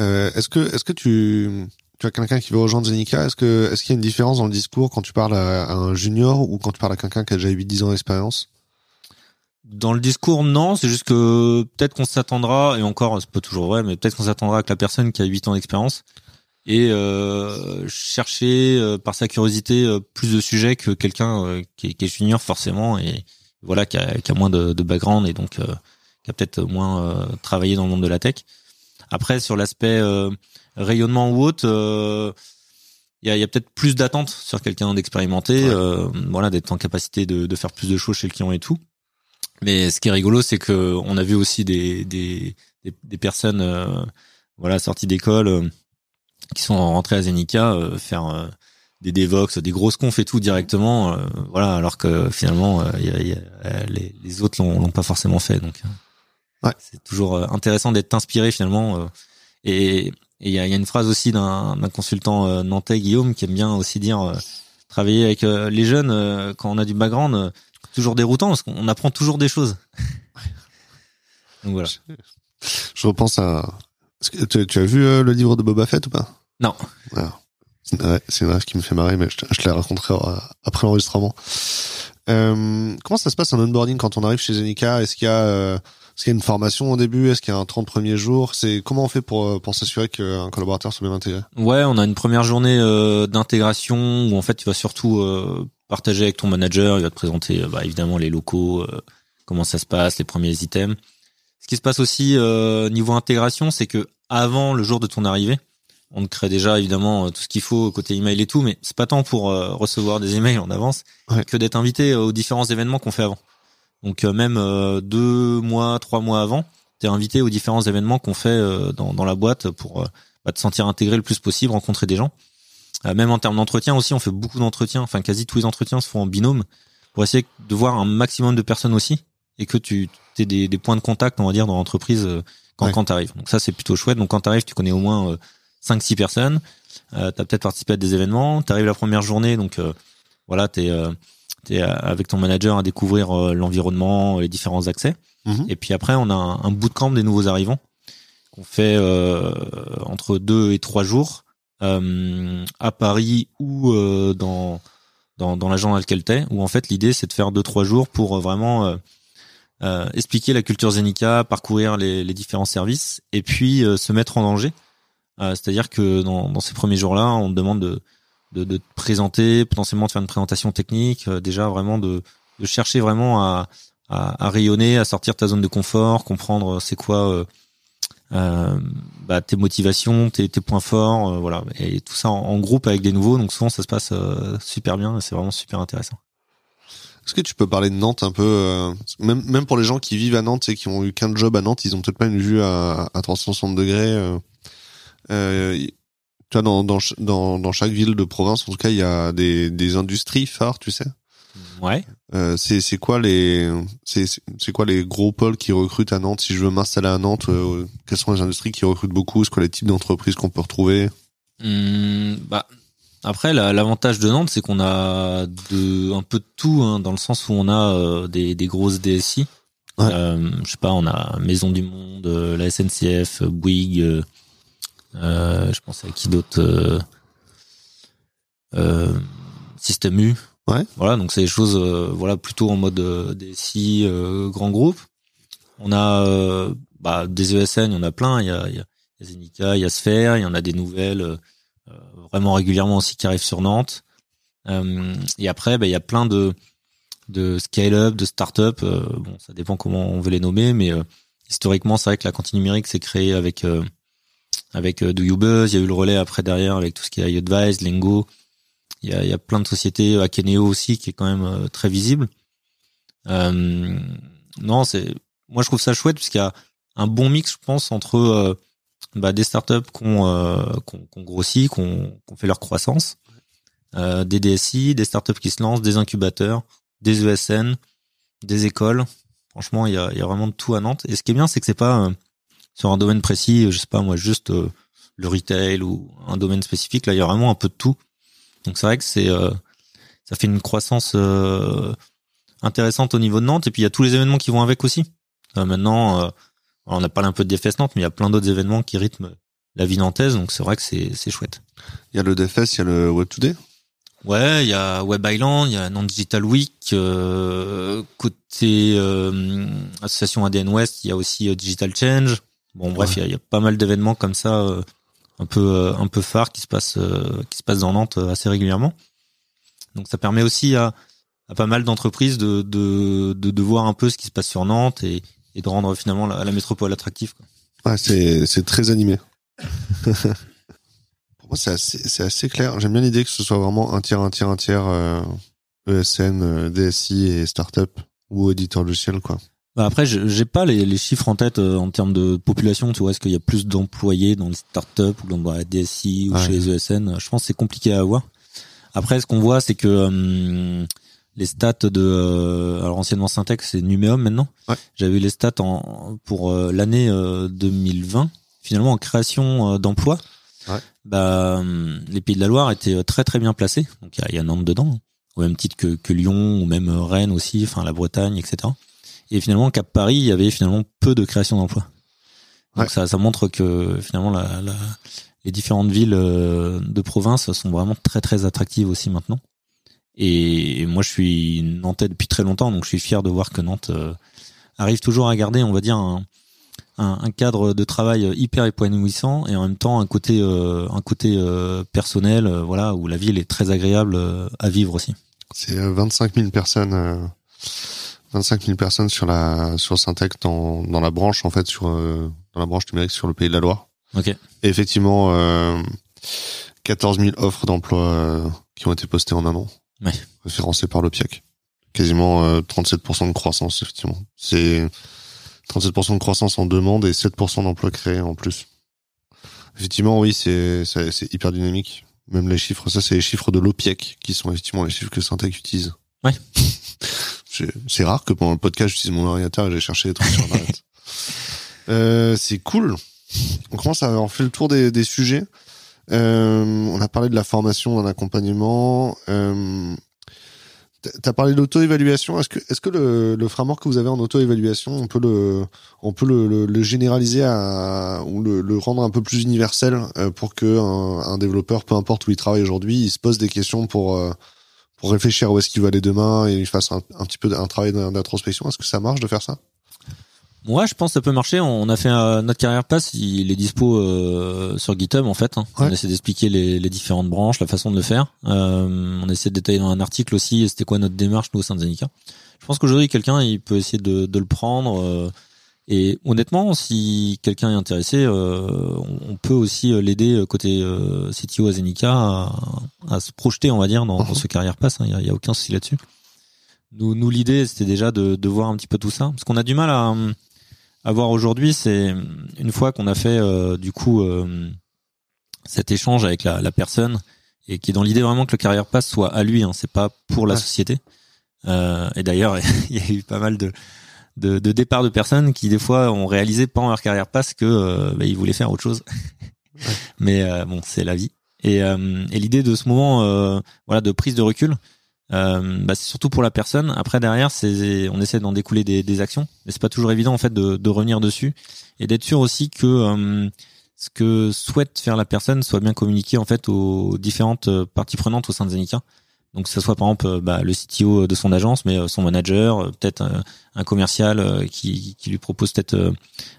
[SPEAKER 1] Euh, est-ce que est-ce que tu tu as quelqu'un qui veut rejoindre Zenica? Est-ce que est-ce qu'il y a une différence dans le discours quand tu parles à, à un junior ou quand tu parles à quelqu'un qui a déjà 8-10 ans d'expérience?
[SPEAKER 2] Dans le discours, non, c'est juste que peut-être qu'on s'attendra, et encore, c'est pas toujours vrai, mais peut-être qu'on s'attendra que la personne qui a 8 ans d'expérience et euh, chercher euh, par sa curiosité euh, plus de sujets que quelqu'un euh, qui, est, qui est junior forcément et voilà qui a, qui a moins de, de background et donc euh, qui a peut-être moins euh, travaillé dans le monde de la tech. Après sur l'aspect euh, rayonnement ou autre, euh, il y a, y a peut-être plus d'attentes sur quelqu'un d'expérimenté,
[SPEAKER 1] Ouais.
[SPEAKER 2] euh, voilà d'être en capacité de, de faire plus de choses chez le client et tout. Mais ce qui est rigolo, c'est que on a vu aussi des des des, des personnes euh, voilà sorties d'école qui sont rentrées à Zenica euh, faire euh, des Devox, des grosses confs et tout directement, euh, voilà, alors que finalement euh, y a- y a- les, les autres l'ont l'ont pas forcément fait. Donc
[SPEAKER 1] Ouais.
[SPEAKER 2] c'est toujours intéressant d'être inspiré finalement. euh, et et il y a, y a une phrase aussi d'un d'un consultant euh, nantais Guillaume qui aime bien aussi dire euh, travailler avec euh, les jeunes euh, quand on a du background euh, toujours déroutant parce qu'on apprend toujours des choses. [LAUGHS] Donc voilà.
[SPEAKER 1] Je repense à. que Tu, tu as vu euh, le livre de Boba Fett ou pas?
[SPEAKER 2] Non.
[SPEAKER 1] Alors, c'est une, rêve- qui me fait marrer, mais je, te- je te la raconterai euh, après l'enregistrement. Euh, comment ça se passe un onboarding quand on arrive chez Zenica Est-ce qu'il y a euh, est-ce qu'il y a une formation au début? Est-ce qu'il y a un 30 premiers jours C'est comment on fait pour euh, pour s'assurer qu'un collaborateur soit bien intégré?
[SPEAKER 2] Ouais, on a une première journée euh, d'intégration où en fait tu vas surtout partager avec ton manager, il va te présenter bah, évidemment les locaux, euh, comment ça se passe, les premiers items. Ce qui se passe aussi euh, niveau intégration, c'est que avant le jour de ton arrivée, on crée déjà évidemment euh, tout ce qu'il faut côté email et tout, mais c'est pas tant pour euh, recevoir des emails en avance
[SPEAKER 1] Ouais.
[SPEAKER 2] que d'être invité aux différents événements qu'on fait avant. Donc euh, même euh, deux mois, trois mois avant, t'es invité aux différents événements qu'on fait euh, dans, dans la boîte pour euh, bah, te sentir intégré le plus possible, rencontrer des gens. Euh, même en termes d'entretien aussi, on fait beaucoup d'entretiens, enfin quasi tous les entretiens se font en binôme pour essayer de voir un maximum de personnes aussi et que tu aies des, des points de contact, on va dire, dans l'entreprise euh, quand,
[SPEAKER 1] Ouais.
[SPEAKER 2] quand tu arrives. Donc ça, c'est plutôt chouette. Donc quand tu arrives, tu connais au moins euh, 5-6 personnes. Euh, tu as peut-être participé à des événements. Tu arrives la première journée, donc euh, voilà, tu es, avec ton manager à découvrir euh, l'environnement, les différents accès.
[SPEAKER 1] Mhm.
[SPEAKER 2] Et puis après, on a un, un bootcamp des nouveaux arrivants qu'on fait euh, entre deux et trois jours euh, à Paris ou euh, dans dans, dans l'agent dans lequel t'es. Où en fait l'idée c'est de faire deux trois jours pour euh, vraiment euh, euh, expliquer la culture Zenica, parcourir les, les différents services et puis euh, se mettre en danger. Euh, C'est-à-dire que dans, dans ces premiers jours-là, on te demande de, de, de te présenter, potentiellement de faire une présentation technique, euh, déjà vraiment de, de chercher vraiment à, à, à rayonner, à sortir de ta zone de confort, comprendre c'est quoi euh, euh, bah, tes motivations, tes, tes points forts, euh, voilà, et tout ça en, groupe avec des nouveaux. Donc souvent ça se passe euh, super bien et c'est vraiment super intéressant.
[SPEAKER 1] Est-ce que tu peux parler de Nantes un peu euh, même même pour les gens qui vivent à Nantes et qui ont eu qu'un job à Nantes, ils ont peut-être pas une vue à, à 360 degrés. Euh, tu vois, dans, dans, dans, dans chaque ville de province, en tout cas, il y a des, des industries phares, tu sais.
[SPEAKER 2] Ouais.
[SPEAKER 1] Euh, c'est quoi les c'est quoi les gros pôles qui recrutent à Nantes? Si je veux m'installer à Nantes, euh, quelles sont les industries qui recrutent beaucoup? C'est quoi les types d'entreprises qu'on peut retrouver?
[SPEAKER 2] Hum, bah après la- l'avantage de Nantes c'est qu'on a de un peu de tout hein, dans le sens où on a euh, des, des grosses DSI.
[SPEAKER 1] Ouais.
[SPEAKER 2] Euh, je sais pas, on a Maison du Monde, la SNCF, Bouygues. Euh, je pense à qui d'autre euh, euh, Système U.
[SPEAKER 1] Ouais.
[SPEAKER 2] Voilà, donc c'est des choses euh, voilà plutôt en mode euh, DSI euh, grand groupe. On a euh, bah, des ESN, il y en a plein. Il y a, il y a il y a Zenica, il y a Sphere, il y en a des nouvelles vraiment régulièrement aussi qui arrivent sur Nantes. Euh, et après, bah, il y a plein de de scale-up, de start-up. euh, bon, ça dépend comment on veut les nommer, mais euh, historiquement, c'est vrai que la cantine numérique s'est créée avec euh, avec euh, Do You Buzz. Il y a eu le relais après derrière avec tout ce qui est iAdvise, Lingo. Il y a, il y a plein de sociétés, Akeneo aussi, qui est quand même euh, très visible. Euh, non, c'est moi je trouve ça chouette puisqu'il y a un bon mix, je pense, entre euh, bah, des startups qu'on euh, qu'on qu'on grossit, qu'on qu'on fait leur croissance, euh, des DSI, des startups qui se lancent, des incubateurs, des ESN, des écoles. Franchement, il y a, il y a vraiment de tout à Nantes. Et ce qui est bien, c'est que c'est pas euh, sur un domaine précis, je sais pas moi, juste euh, le retail ou un domaine spécifique. Là, il y a vraiment un peu de tout. Donc c'est vrai que c'est euh, ça fait une croissance euh, intéressante au niveau de Nantes. Et puis il y a tous les événements qui vont avec aussi. maintenant, on a parlé un peu de DFS Nantes, mais il y a plein d'autres événements qui rythment la vie nantaise, donc c'est vrai que c'est c'est chouette.
[SPEAKER 1] Il y a le DFS, il y a le Web Today.
[SPEAKER 2] Ouais, il y a Web Island, il y a Nantes Digital Week. côté association ADN West, il y a aussi Digital Change. Bon, bref, il y, a, pas mal d'événements comme ça, un peu un peu phares qui se passent qui se passent dans Nantes assez régulièrement. Donc ça permet aussi à, à pas mal d'entreprises de, de, de, de, voir un peu ce qui se passe sur Nantes et, et de rendre finalement la, la métropole attractive.
[SPEAKER 1] Quoi. Ouais, c'est, c'est très animé. [LAUGHS] Pour moi, c'est assez, c'est assez clair. J'aime bien l'idée que ce soit vraiment un tiers, un tiers, un tiers euh, ESN, euh, DSI et startup ou éditeur logiciel, quoi.
[SPEAKER 2] Bah après, j'ai pas les, les, chiffres en tête euh, en termes de population. Tu vois, est-ce qu'il y a plus d'employés dans les startups ou dans la DSI ou chez les ESN Je pense que c'est compliqué à avoir. Après, ce qu'on voit, c'est que hum, les stats de euh, alors anciennement Syntex, c'est Numéum maintenant. Ouais. J'avais les stats en pour euh, l'année 2020. Euh, Finalement, en création d'emplois, ouais. bah les Pays de la Loire étaient très très bien placés. Donc il y a, y a Nantes dedans, au même titre que, que Lyon ou même Rennes aussi, enfin la Bretagne, etc. Et finalement, Cap Paris, il y avait finalement peu de création d'emplois. Donc ça, ça montre que finalement la, la les différentes villes euh, de province sont vraiment très très attractives aussi maintenant. Et moi, je suis nantais depuis très longtemps, donc je suis fier de voir que Nantes euh, arrive toujours à garder, on va dire, un, un, cadre de travail hyper épanouissant et en même temps un côté euh, un côté personnel, voilà, où la ville est très agréable à vivre aussi.
[SPEAKER 1] C'est 25 000 personnes. 25 000 personnes sur la sur Syntec dans dans la branche en fait sur dans la branche numérique sur le pays de la Loire.
[SPEAKER 2] Ok. Et
[SPEAKER 1] effectivement, euh, 14 000 offres d'emploi euh, qui ont été postées en un an.
[SPEAKER 2] Ouais.
[SPEAKER 1] Référencées par le PIAC. Quasiment euh, 37% de croissance, effectivement. C'est 37% de croissance en demande et 7% d'emplois créés en plus. Effectivement, oui, c'est c'est hyper dynamique. Même les chiffres, ça c'est les chiffres de l'OPIEC qui sont effectivement les chiffres que Syntec utilise.
[SPEAKER 2] Ouais. [LAUGHS]
[SPEAKER 1] c'est rare que pendant le podcast j'utilise mon ordinateur et j'ai cherché des trucs sur [LAUGHS] internet. Euh, c'est cool on commence à avoir fait le tour des, des sujets. Euh, on a parlé de la formation, d'un accompagnement. Euh, tu as parlé d'auto-évaluation. Est-ce que, est-ce que le, le framework que vous avez en auto-évaluation, on peut le, on peut le, le, généraliser à, ou le, rendre un peu plus universel euh, pour que un, un, développeur, peu importe où il travaille aujourd'hui, il se pose des questions pour, pour réfléchir où est-ce qu'il va aller demain et il fasse un, un petit peu un travail d'introspection. Est-ce que ça marche de faire ça?
[SPEAKER 2] Moi, je pense que ça peut marcher. On a fait notre carrière passe, il est dispo euh, sur GitHub en fait. Hein. On essaie d'expliquer les, les, différentes branches, la façon de le faire. Euh, on essaie de détailler dans un article aussi. C'était quoi notre démarche nous au sein de Zenica. Je pense qu'aujourd'hui quelqu'un il peut essayer de, de le prendre. Euh, et honnêtement, si quelqu'un est intéressé, euh, on, peut aussi l'aider côté CTO à Zenica à, à, se projeter, on va dire, dans, dans ce carrière passe. Hein. Il n'y a, a, aucun souci là-dessus. Nous, nous l'idée, c'était déjà de, de voir un petit peu tout ça, parce qu'on a du mal à à voir aujourd'hui, c'est une fois qu'on a fait euh, du coup euh, cet échange avec la, la, personne et qui est dans l'idée vraiment que le carrière pass soit à lui, hein, c'est pas pour la société. Euh, et d'ailleurs, [LAUGHS] il y a eu pas mal de, de, de départs de personnes qui des fois ont réalisé pendant leur carrière pass que euh, bah, ils voulaient faire autre chose. [LAUGHS] Mais bon, c'est la vie. Et, et l'idée de ce moment, voilà, de prise de recul, euh, bah, c'est surtout pour la personne. Après derrière, c'est on essaie d'en découler des, des, actions, mais c'est pas toujours évident en fait de, de revenir dessus et d'être sûr aussi que euh, ce que souhaite faire la personne soit bien communiqué en fait aux différentes euh, parties prenantes au sein de Zenica. Donc que ça soit par exemple bah, le CTO de son agence, mais son manager, peut-être un commercial qui, lui propose peut-être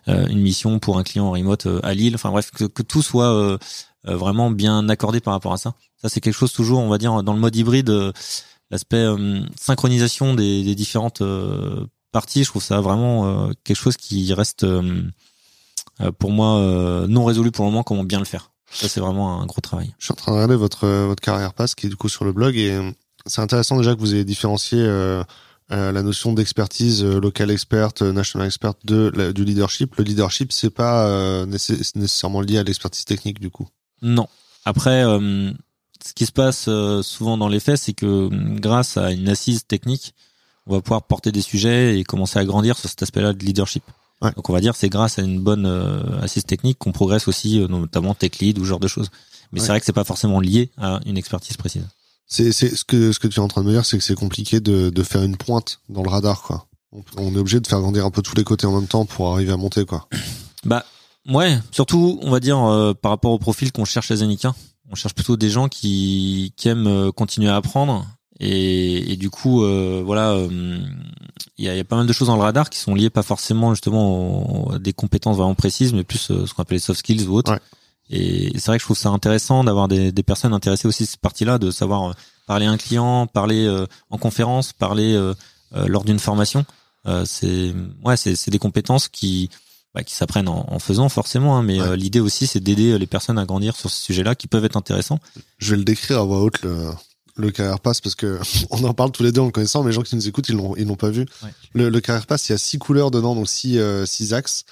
[SPEAKER 2] une mission pour un client en remote à Lille. Enfin bref, que, tout soit vraiment bien accordé par rapport à ça. Ça c'est quelque chose toujours, on va dire, dans le mode hybride l'aspect euh, synchronisation des, différentes euh, parties, je trouve ça vraiment euh, quelque chose qui reste pour moi non résolu pour le moment. Comment bien le faire Ça, c'est vraiment un gros travail.
[SPEAKER 1] Je suis en train de regarder votre votre carrière passe qui est du coup sur le blog et c'est intéressant déjà que vous ayez différencié euh, la notion d'expertise euh, local expert, national expert de du leadership. Le leadership, c'est pas nécessairement lié à l'expertise technique du coup.
[SPEAKER 2] Non. Après, ce qui se passe euh, souvent dans les faits, c'est que grâce à une assise technique, on va pouvoir porter des sujets et commencer à grandir sur cet aspect-là de leadership. Ouais. Donc on va dire c'est grâce à une bonne euh, assise technique qu'on progresse aussi, euh, notamment tech lead ou ce genre de choses. Mais c'est vrai que c'est pas forcément lié à une expertise précise.
[SPEAKER 1] C'est c'est ce que ce que tu es en train de me dire, c'est que c'est compliqué de de faire une pointe dans le radar quoi. On est obligé de faire grandir un peu tous les côtés en même temps pour arriver à monter, quoi. [CLEARS THROAT]
[SPEAKER 2] Bah ouais, surtout on va dire euh, par rapport au profil qu'on cherche à Zenica. On cherche plutôt des gens qui, qui aiment continuer à apprendre et, et du coup euh, voilà, il y a, y, a, pas mal de choses dans le radar qui sont liées pas forcément justement à des compétences vraiment précises, mais plus ce qu'on appelle les soft skills ou autres. Et c'est vrai que je trouve ça intéressant d'avoir des, des, personnes intéressées aussi à cette partie-là, de savoir parler à un client, parler en conférence, parler lors d'une formation. c'est ouais, c'est des compétences qui bah, qui s'apprennent en, faisant forcément, hein, mais euh, l'idée aussi c'est d'aider euh, les personnes à grandir sur ce sujet-là qui peuvent être intéressants.
[SPEAKER 1] Je vais le décrire à voix haute le, le Carrière Pass parce que [LAUGHS] on en parle tous les deux en le connaissant, mais les gens qui nous écoutent ils l'ont ils l'ont pas vu. Le, le Carrière Pass il y a six couleurs dedans donc six euh, six axes.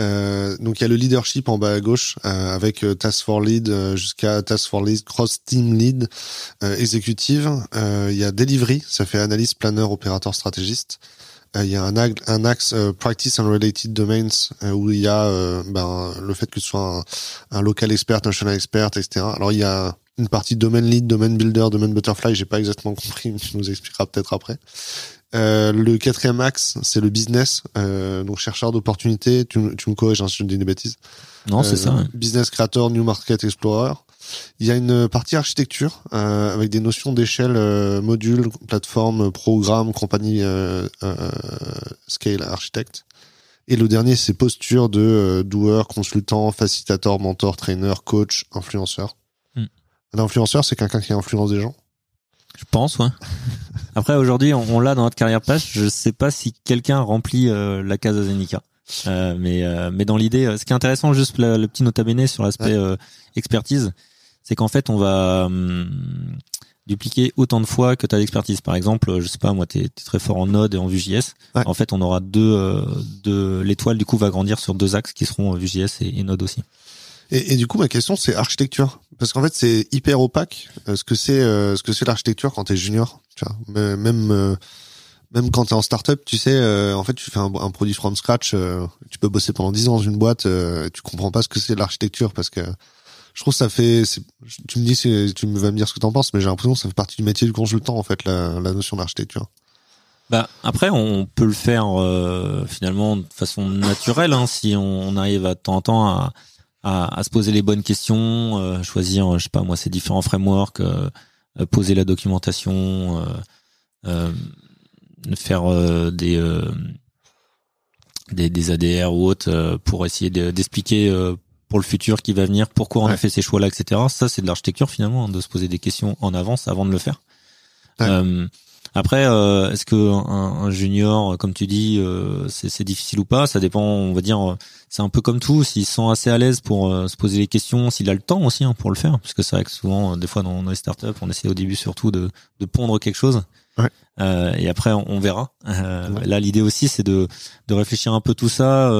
[SPEAKER 1] Euh, donc il y a le leadership en bas à gauche avec task for lead jusqu'à task for lead cross team lead exécutive. il y a delivery, ça fait analyse, planeur, opérateur, stratégiste. Euh, il y a un, un axe euh, practice and related domains euh, où il y a ben, le fait que ce soit un, local expert, national expert, etc. Alors il y a une partie domaine lead, domaine builder, domaine butterfly, j'ai pas exactement compris, mais tu nous expliqueras peut-être après. Euh, le quatrième axe, c'est le business, euh, donc chercheur d'opportunités. Tu, tu me corriges hein, si je dis des bêtises.
[SPEAKER 2] Non, c'est ça.
[SPEAKER 1] Business creator, new market explorer. Il y a une partie architecture euh, avec des notions d'échelle, euh, module, plateforme, programme, compagnie, euh, euh, scale, architecte. Et le dernier, c'est posture de doueur, consultant, facilitateur, mentor, trainer, coach, influenceur. Un influenceur, c'est quelqu'un qui influence des gens.
[SPEAKER 2] Je pense, ouais. [LAUGHS] Après, aujourd'hui, on, l'a dans notre carrière page. Je sais pas si quelqu'un remplit la case Azenica. Euh, mais mais dans l'idée, ce qui est intéressant, juste le, petit nota bene sur l'aspect expertise, c'est qu'en fait, on va hum, dupliquer autant de fois que tu as d'expertise. Par exemple, je sais pas, moi, tu es, très fort en Node et en Vue.js. En fait, on aura deux, euh, deux l'étoile du coup va grandir sur deux axes qui seront Vue.js et, Node aussi.
[SPEAKER 1] Et, du coup, ma question, c'est architecture, parce qu'en fait, c'est hyper opaque euh, ce que c'est euh, ce que c'est l'architecture quand t'es junior. Tu vois, même même quand t'es en startup, tu sais, en fait, tu fais un, produit from scratch, tu peux bosser pendant 10 ans dans une boîte, tu comprends pas ce que c'est l'architecture parce que je trouve ça fait tu me dis tu vas me dire ce que t'en penses mais j'ai l'impression que ça fait partie du métier du consultant en fait la, notion d'architecture
[SPEAKER 2] bah après on peut le faire euh, finalement de façon naturelle hein, si on, arrive à de temps en temps à, à, à se poser les bonnes questions euh, choisir je sais pas moi ces différents frameworks euh, poser la documentation faire des des, des ADR ou autres pour essayer d'expliquer pour le futur qui va venir, pourquoi on a fait ces choix-là, etc. Ça, c'est de l'architecture finalement, hein, de se poser des questions en avance avant de le faire. Euh, après, euh, est-ce que un, junior, comme tu dis, euh, c'est difficile ou pas? Ça dépend. On va dire, c'est un peu comme tout. S'ils sont assez à l'aise pour se poser les questions, s'il a le temps aussi hein, pour le faire, parce que c'est vrai que souvent, des fois dans, les startups, on essaie au début surtout de, de pondre quelque chose. Ouais. et après, on, verra. Là, l'idée aussi, c'est de, de réfléchir un peu tout ça.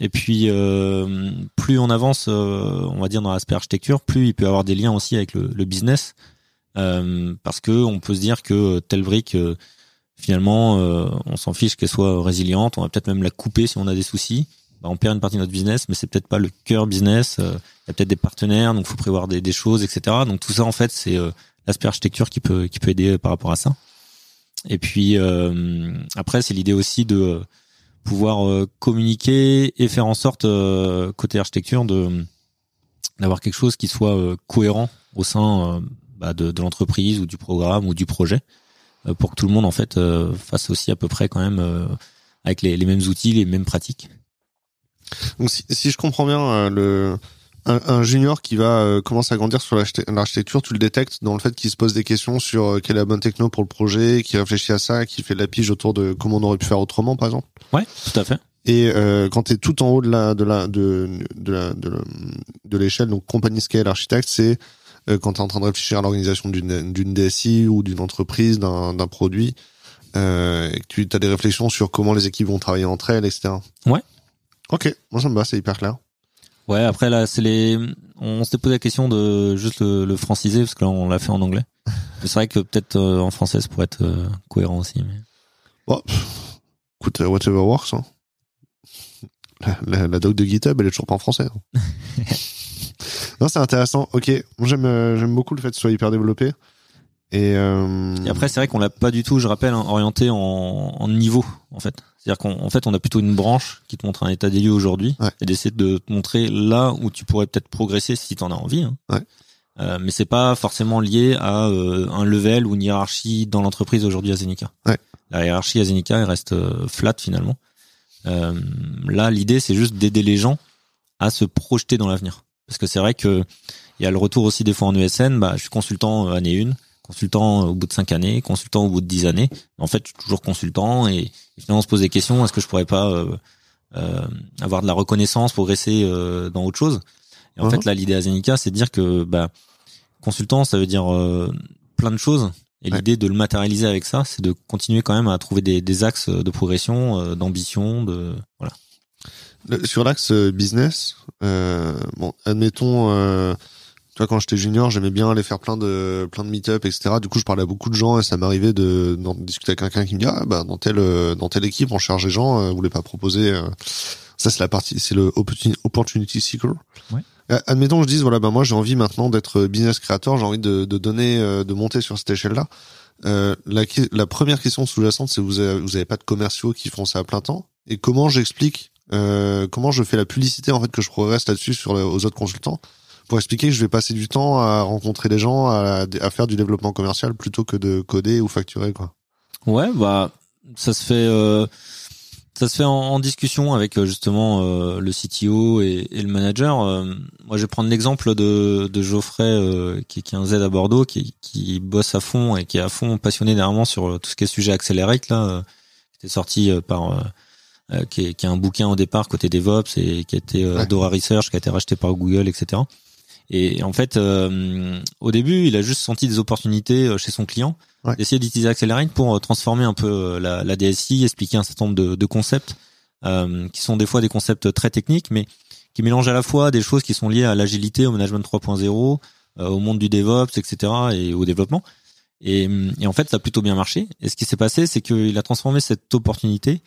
[SPEAKER 2] Et puis, euh, plus on avance, euh, on va dire dans l'aspect architecture, plus il peut avoir des liens aussi avec le, le business, euh, parce que on peut se dire que telle brique, euh, finalement, on s'en fiche qu'elle soit résiliente, on va peut-être même la couper si on a des soucis. Bah, on perd une partie de notre business, mais c'est peut-être pas le cœur business. Il y a peut-être des partenaires, donc faut prévoir des, des, choses, etc. Donc tout ça, en fait, c'est l'aspect architecture qui peut qui peut aider par rapport à ça. Et puis après, c'est l'idée aussi de pouvoir euh, communiquer et faire en sorte euh, côté architecture de d'avoir quelque chose qui soit euh, cohérent au sein bah, de, de l'entreprise ou du programme ou du projet pour que tout le monde en fait fasse aussi à peu près quand même avec les, les mêmes outils, les mêmes pratiques.
[SPEAKER 1] Donc si, si je comprends bien, le un, un, junior qui va euh, commencer à grandir sur l'architecture, tu le détectes dans le fait qu'il se pose des questions sur euh, quelle est la bonne techno pour le projet, qui réfléchit à ça, qui fait de la pige autour de comment on aurait pu faire autrement, par exemple.
[SPEAKER 2] Ouais, tout à fait.
[SPEAKER 1] Et euh, quand tu es tout en haut de la de la de de la de, l'échelle, donc compagnie scale architecte, c'est euh, quand tu es en train de réfléchir à l'organisation d'une DSI ou d'une entreprise, d'un produit, euh, et que tu as des réflexions sur comment les équipes vont travailler entre elles, etc.
[SPEAKER 2] Ouais.
[SPEAKER 1] Ok, moi ça me va, c'est hyper clair.
[SPEAKER 2] Ouais, après là, c'est les. On s'était posé la question de juste le, franciser parce que là, on l'a fait en anglais. c'est vrai que peut-être euh, en français, ça pourrait être euh, cohérent aussi. Mais...
[SPEAKER 1] Bon, écoute, whatever works. Hein. La, la, doc de GitHub, elle est toujours pas en français. Hein. [LAUGHS] non, c'est intéressant. Ok, j'aime j'aime beaucoup le fait que ce soit hyper développé. Et, euh...
[SPEAKER 2] Et après, c'est vrai qu'on l'a pas du tout, je rappelle, hein, orienté en, en niveau, en fait. C'est-à-dire qu'en fait, on a plutôt une branche qui te montre un état des lieux aujourd'hui
[SPEAKER 1] Ouais.
[SPEAKER 2] et d'essayer de te montrer là où tu pourrais peut-être progresser si tu en as envie. Hein.
[SPEAKER 1] Ouais.
[SPEAKER 2] Euh, mais c'est pas forcément lié à euh, un level ou une hiérarchie dans l'entreprise aujourd'hui à Zenica.
[SPEAKER 1] Ouais.
[SPEAKER 2] La hiérarchie à Zenica, elle reste euh, flat finalement. Euh, là, l'idée, c'est juste d'aider les gens à se projeter dans l'avenir. Parce que c'est vrai que il y a le retour aussi des fois en ESN. Bah, je suis consultant euh, année 1, consultant au bout de 5 années, consultant au bout de 10 années. En fait, je suis toujours consultant et, et finalement, on se pose des questions. Est-ce que je pourrais pas euh, euh, avoir de la reconnaissance, progresser euh, dans autre chose? Et en
[SPEAKER 1] Mhm.
[SPEAKER 2] fait, là, l'idée à Zenica, c'est de dire que bah, consultant, ça veut dire euh, plein de choses. Et
[SPEAKER 1] Ouais.
[SPEAKER 2] l'idée de le matérialiser avec ça, c'est de continuer quand même à trouver des, des axes de progression, euh, d'ambition, de voilà.
[SPEAKER 1] Sur l'axe euh, business, euh, bon, admettons, euh, toi quand j'étais junior, j'aimais bien aller faire plein de plein de meet-up, etc. Du coup, je parlais à beaucoup de gens et ça m'arrivait de, d'en discuter avec quelqu'un qui me dit ah bah dans telle euh, dans telle équipe on cherche des gens, euh, vous voulez pas proposer euh, ça c'est la partie, c'est le opportuni- opportunity seeker.
[SPEAKER 2] Ouais.
[SPEAKER 1] Euh, Admettons que je dise voilà bah moi j'ai envie maintenant d'être business creator, j'ai envie de, de donner euh, de monter sur cette échelle là. Euh, la, la première question sous-jacente, c'est vous avez, vous avez pas de commerciaux qui font ça à plein temps? Et comment j'explique, euh, comment je fais la publicité en fait que je progresse là-dessus sur aux autres consultants pour expliquer que je vais passer du temps à rencontrer des gens, à, faire du développement commercial plutôt que de coder ou facturer quoi.
[SPEAKER 2] Ouais, bah ça se fait, euh, ça se fait en, en discussion avec euh, justement euh, le CTO et, et le manager. Euh, moi, je vais prendre l'exemple de, de Geoffrey, euh, qui, qui est un Z à Bordeaux, qui, qui bosse à fond et qui est à fond passionné dernièrement sur tout ce qui est sujet Accelerate là, qui est sorti par euh, qui, est, qui est un bouquin au départ côté DevOps et qui a été euh,
[SPEAKER 1] Ouais.
[SPEAKER 2] Dora Research, qui a été racheté par Google, etc. Et en fait, euh, au début, il a juste senti des opportunités euh, chez son client
[SPEAKER 1] Ouais.
[SPEAKER 2] d'essayer d'utiliser Accelerate pour euh, transformer un peu la, la DSI, expliquer un certain nombre de, de concepts euh, qui sont des fois des concepts très techniques, mais qui mélangent à la fois des choses qui sont liées à l'agilité, au management 3.0, euh, au monde du DevOps, etc. et au développement. Et, et en fait, ça a plutôt bien marché. Et ce qui s'est passé, c'est qu'il a transformé cette opportunité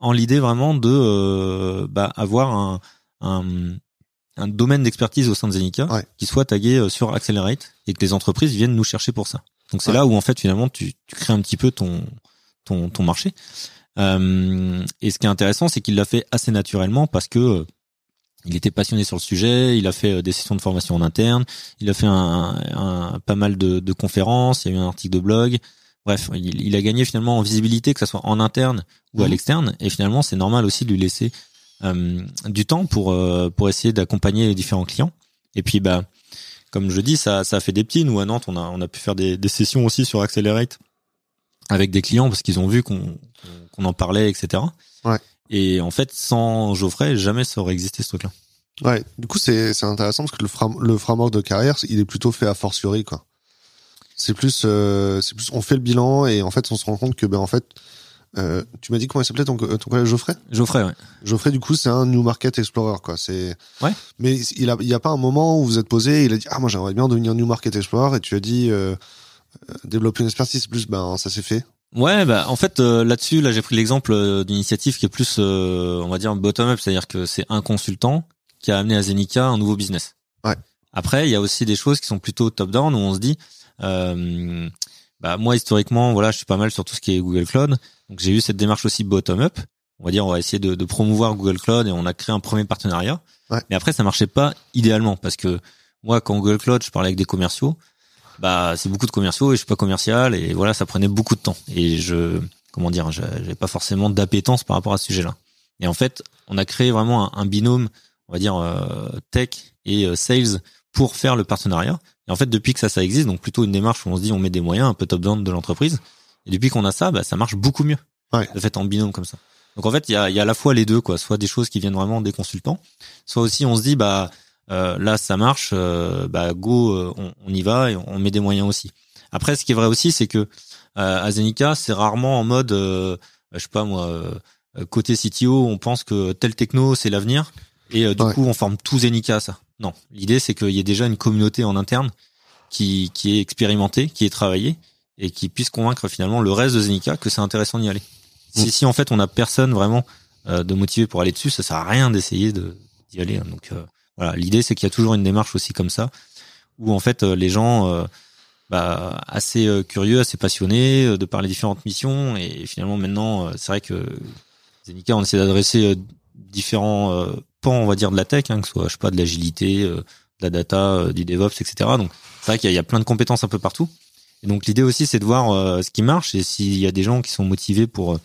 [SPEAKER 2] en l'idée vraiment de euh, bah, avoir un, un, un domaine d'expertise au sein de Zenica
[SPEAKER 1] Ouais.
[SPEAKER 2] qui soit tagué euh, sur Accelerate et que les entreprises viennent nous chercher pour ça. Donc c'est
[SPEAKER 1] Ouais.
[SPEAKER 2] là où en fait finalement tu, tu crées un petit peu ton ton, ton marché. Euh, et ce qui est intéressant, c'est qu'il l'a fait assez naturellement parce que euh, il était passionné sur le sujet, il a fait euh, des sessions de formation en interne, il a fait un, un- pas mal de, de conférences, il y a eu un article de blog. Bref, il, il a gagné finalement en visibilité, que ce soit en interne ou à
[SPEAKER 1] Mhm.
[SPEAKER 2] l'externe. Et finalement, c'est normal aussi de lui laisser euh, du temps pour euh, pour essayer d'accompagner les différents clients. Et puis, bah, comme je dis, ça ça a fait des petits. Nous à Nantes, on a on a pu faire des, des sessions aussi sur Accelerate avec des clients parce qu'ils ont vu qu'on qu'on- en parlait, etc.
[SPEAKER 1] Ouais.
[SPEAKER 2] Et en fait, sans Geoffrey, jamais ça aurait existé ce truc-là.
[SPEAKER 1] Ouais. Du coup c'est c'est intéressant parce que le le framework de carrière il est plutôt fait à fortiori quoi. C'est plus euh, c'est plus on fait le bilan et en fait on se rend compte que ben en fait euh, tu m'as dit comment il s'appelait ton ton collègue Geoffrey?
[SPEAKER 2] Geoffrey, ouais.
[SPEAKER 1] Geoffrey, du coup, c'est un New Market Explorer, quoi. C'est.
[SPEAKER 2] Ouais.
[SPEAKER 1] Mais il a, il y a pas un moment où vous êtes posé, il a dit, ah, moi, j'aimerais bien devenir New Market Explorer, et tu as dit, euh, euh, développer une expertise, plus, ben, ça s'est fait.
[SPEAKER 2] Ouais, bah en fait euh, là-dessus, là j'ai pris l'exemple euh, d'une initiative qui est plus, euh, on va dire bottom-up, c'est-à-dire que c'est un consultant qui a amené à Zenica un nouveau business.
[SPEAKER 1] Ouais.
[SPEAKER 2] Après, il y a aussi des choses qui sont plutôt top-down où on se dit, bah moi historiquement, voilà, je suis pas mal sur tout ce qui est Google Cloud, donc j'ai eu cette démarche aussi bottom-up. On va dire, on va essayer de, de promouvoir Google Cloud et on a créé un premier partenariat.
[SPEAKER 1] Ouais.
[SPEAKER 2] Mais après, ça marchait pas idéalement parce que moi, quand Google Cloud, je parlais avec des commerciaux, bah c'est beaucoup de commerciaux et je suis pas commercial et voilà ça prenait beaucoup de temps et je comment dire j'avais pas forcément d'appétence par rapport à ce sujet-là et en fait on a créé vraiment un, un binôme on va dire euh, tech et euh, sales pour faire le partenariat et en fait depuis que ça ça existe donc plutôt une démarche où on se dit on met des moyens un peu top down de l'entreprise et depuis qu'on a ça bah ça marche beaucoup mieux
[SPEAKER 1] Ouais.
[SPEAKER 2] le fait en binôme comme ça donc en fait il y a, il y a à la fois les deux quoi soit des choses qui viennent vraiment des consultants soit aussi on se dit bah euh, là ça marche, euh, bah go, euh, on, on y va et on met des moyens aussi. Après, ce qui est vrai aussi, c'est que euh, à Zenica, c'est rarement en mode, euh, je sais pas moi, euh, côté CTO, on pense que tel techno c'est l'avenir et euh, du
[SPEAKER 1] Ouais.
[SPEAKER 2] coup on forme tout Zenica à ça. Non, l'idée c'est qu'il y ait déjà une communauté en interne qui qui est expérimentée, qui est travaillée et qui puisse convaincre finalement le reste de Zenica que c'est intéressant d'y aller. Si
[SPEAKER 1] Mm.
[SPEAKER 2] si en fait on a personne vraiment euh, de motivé pour aller dessus, ça sert à rien d'essayer de d'y aller. hein. Donc euh, voilà, l'idée c'est qu'il y a toujours une démarche aussi comme ça, où en fait euh, les gens euh, bah, assez curieux, assez passionné de par les différentes missions. Et finalement, maintenant, c'est vrai que Zenica, on essaie d'adresser différents pans, on va dire, de la tech, hein, que ce soit, je sais pas, de l'agilité, de la data, du DevOps, etc. Donc, c'est vrai qu'il y, a plein de compétences un peu partout. Et donc, l'idée aussi, c'est de voir ce qui marche et s'il y a des gens qui sont motivés pour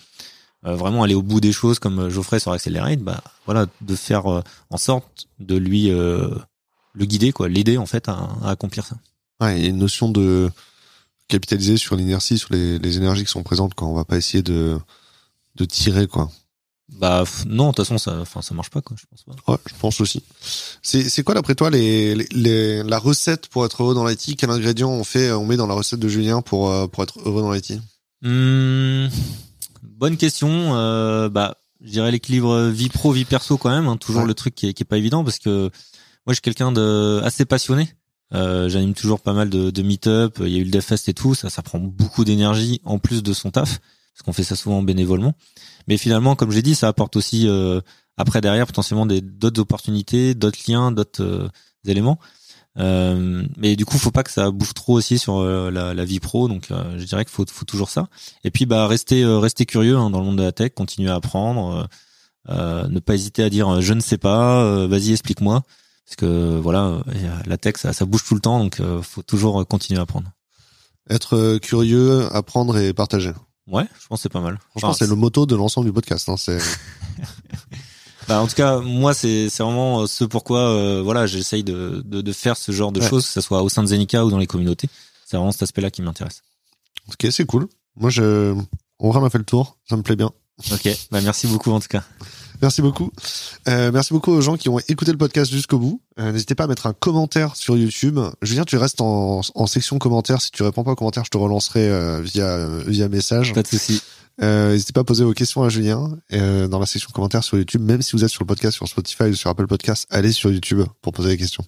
[SPEAKER 2] euh, vraiment aller au bout des choses comme Geoffrey sur Accelerate, bah voilà, de faire euh, en sorte de lui euh, le guider, quoi, l'aider en fait à, accomplir ça.
[SPEAKER 1] Ouais, il y a une notion de capitaliser sur l'inertie, sur les, les, énergies qui sont présentes, quand on va pas essayer de de tirer quoi.
[SPEAKER 2] Bah non, de toute façon ça, enfin ça marche pas quoi, je pense pas.
[SPEAKER 1] Ouais, je pense aussi. C'est c'est quoi d'après toi les, les, la recette pour être heureux dans l'IT Quel ingrédient on fait, on met dans la recette de Julien pour pour être heureux dans l'IT
[SPEAKER 2] mmh, Bonne question. Euh, bah, je dirais l'équilibre vie pro vie perso quand même. Hein, toujours le truc qui est, qui est pas évident parce que moi je suis quelqu'un de assez passionné. Euh, J'anime toujours pas mal de, de meet-up. Il y a eu le DevFest et tout. Ça, ça prend beaucoup d'énergie en plus de son taf parce qu'on fait ça souvent bénévolement. Mais finalement, comme j'ai dit, ça apporte aussi euh, après derrière potentiellement d'autres opportunités, d'autres liens, d'autres euh, éléments. Euh, mais du coup, faut pas que ça bouge trop aussi sur euh, la, la, vie pro. Donc, euh, je dirais qu'il faut, faut toujours ça. Et puis, bah, rester, rester curieux hein, dans le monde de la tech, continuer à apprendre, ne pas hésiter à dire je ne sais pas, vas-y explique-moi, parce que voilà, la tech ça, ça bouge tout le temps, donc faut toujours continuer à apprendre.
[SPEAKER 1] Être curieux, apprendre et partager.
[SPEAKER 2] Ouais, je pense que c'est pas mal.
[SPEAKER 1] Franchement, c'est le motto de l'ensemble du podcast. Hein, c'est [LAUGHS]
[SPEAKER 2] Bah, en tout cas, moi, c'est c'est vraiment ce pourquoi euh, voilà, j'essaye de, de, de faire ce genre de choses, que ce soit au sein de Zenica ou dans les communautés. C'est vraiment cet aspect-là qui m'intéresse.
[SPEAKER 1] Ok, c'est cool. Moi, je, on m'a fait le tour. Ça me plaît bien.
[SPEAKER 2] Ok, bah merci beaucoup en tout cas. [LAUGHS]
[SPEAKER 1] Merci beaucoup. Euh, merci beaucoup aux gens qui ont écouté le podcast jusqu'au bout. Euh, N'hésitez pas à mettre un commentaire sur YouTube. Julien, tu restes en, en section commentaires. Si tu réponds pas aux commentaires, je te relancerai euh, via via message.
[SPEAKER 2] Pas de souci.
[SPEAKER 1] Euh, N'hésitez pas à poser vos questions à Julien euh, dans la section commentaires sur YouTube. Même si vous êtes sur le podcast sur Spotify ou sur Apple Podcast, allez sur YouTube pour poser des questions.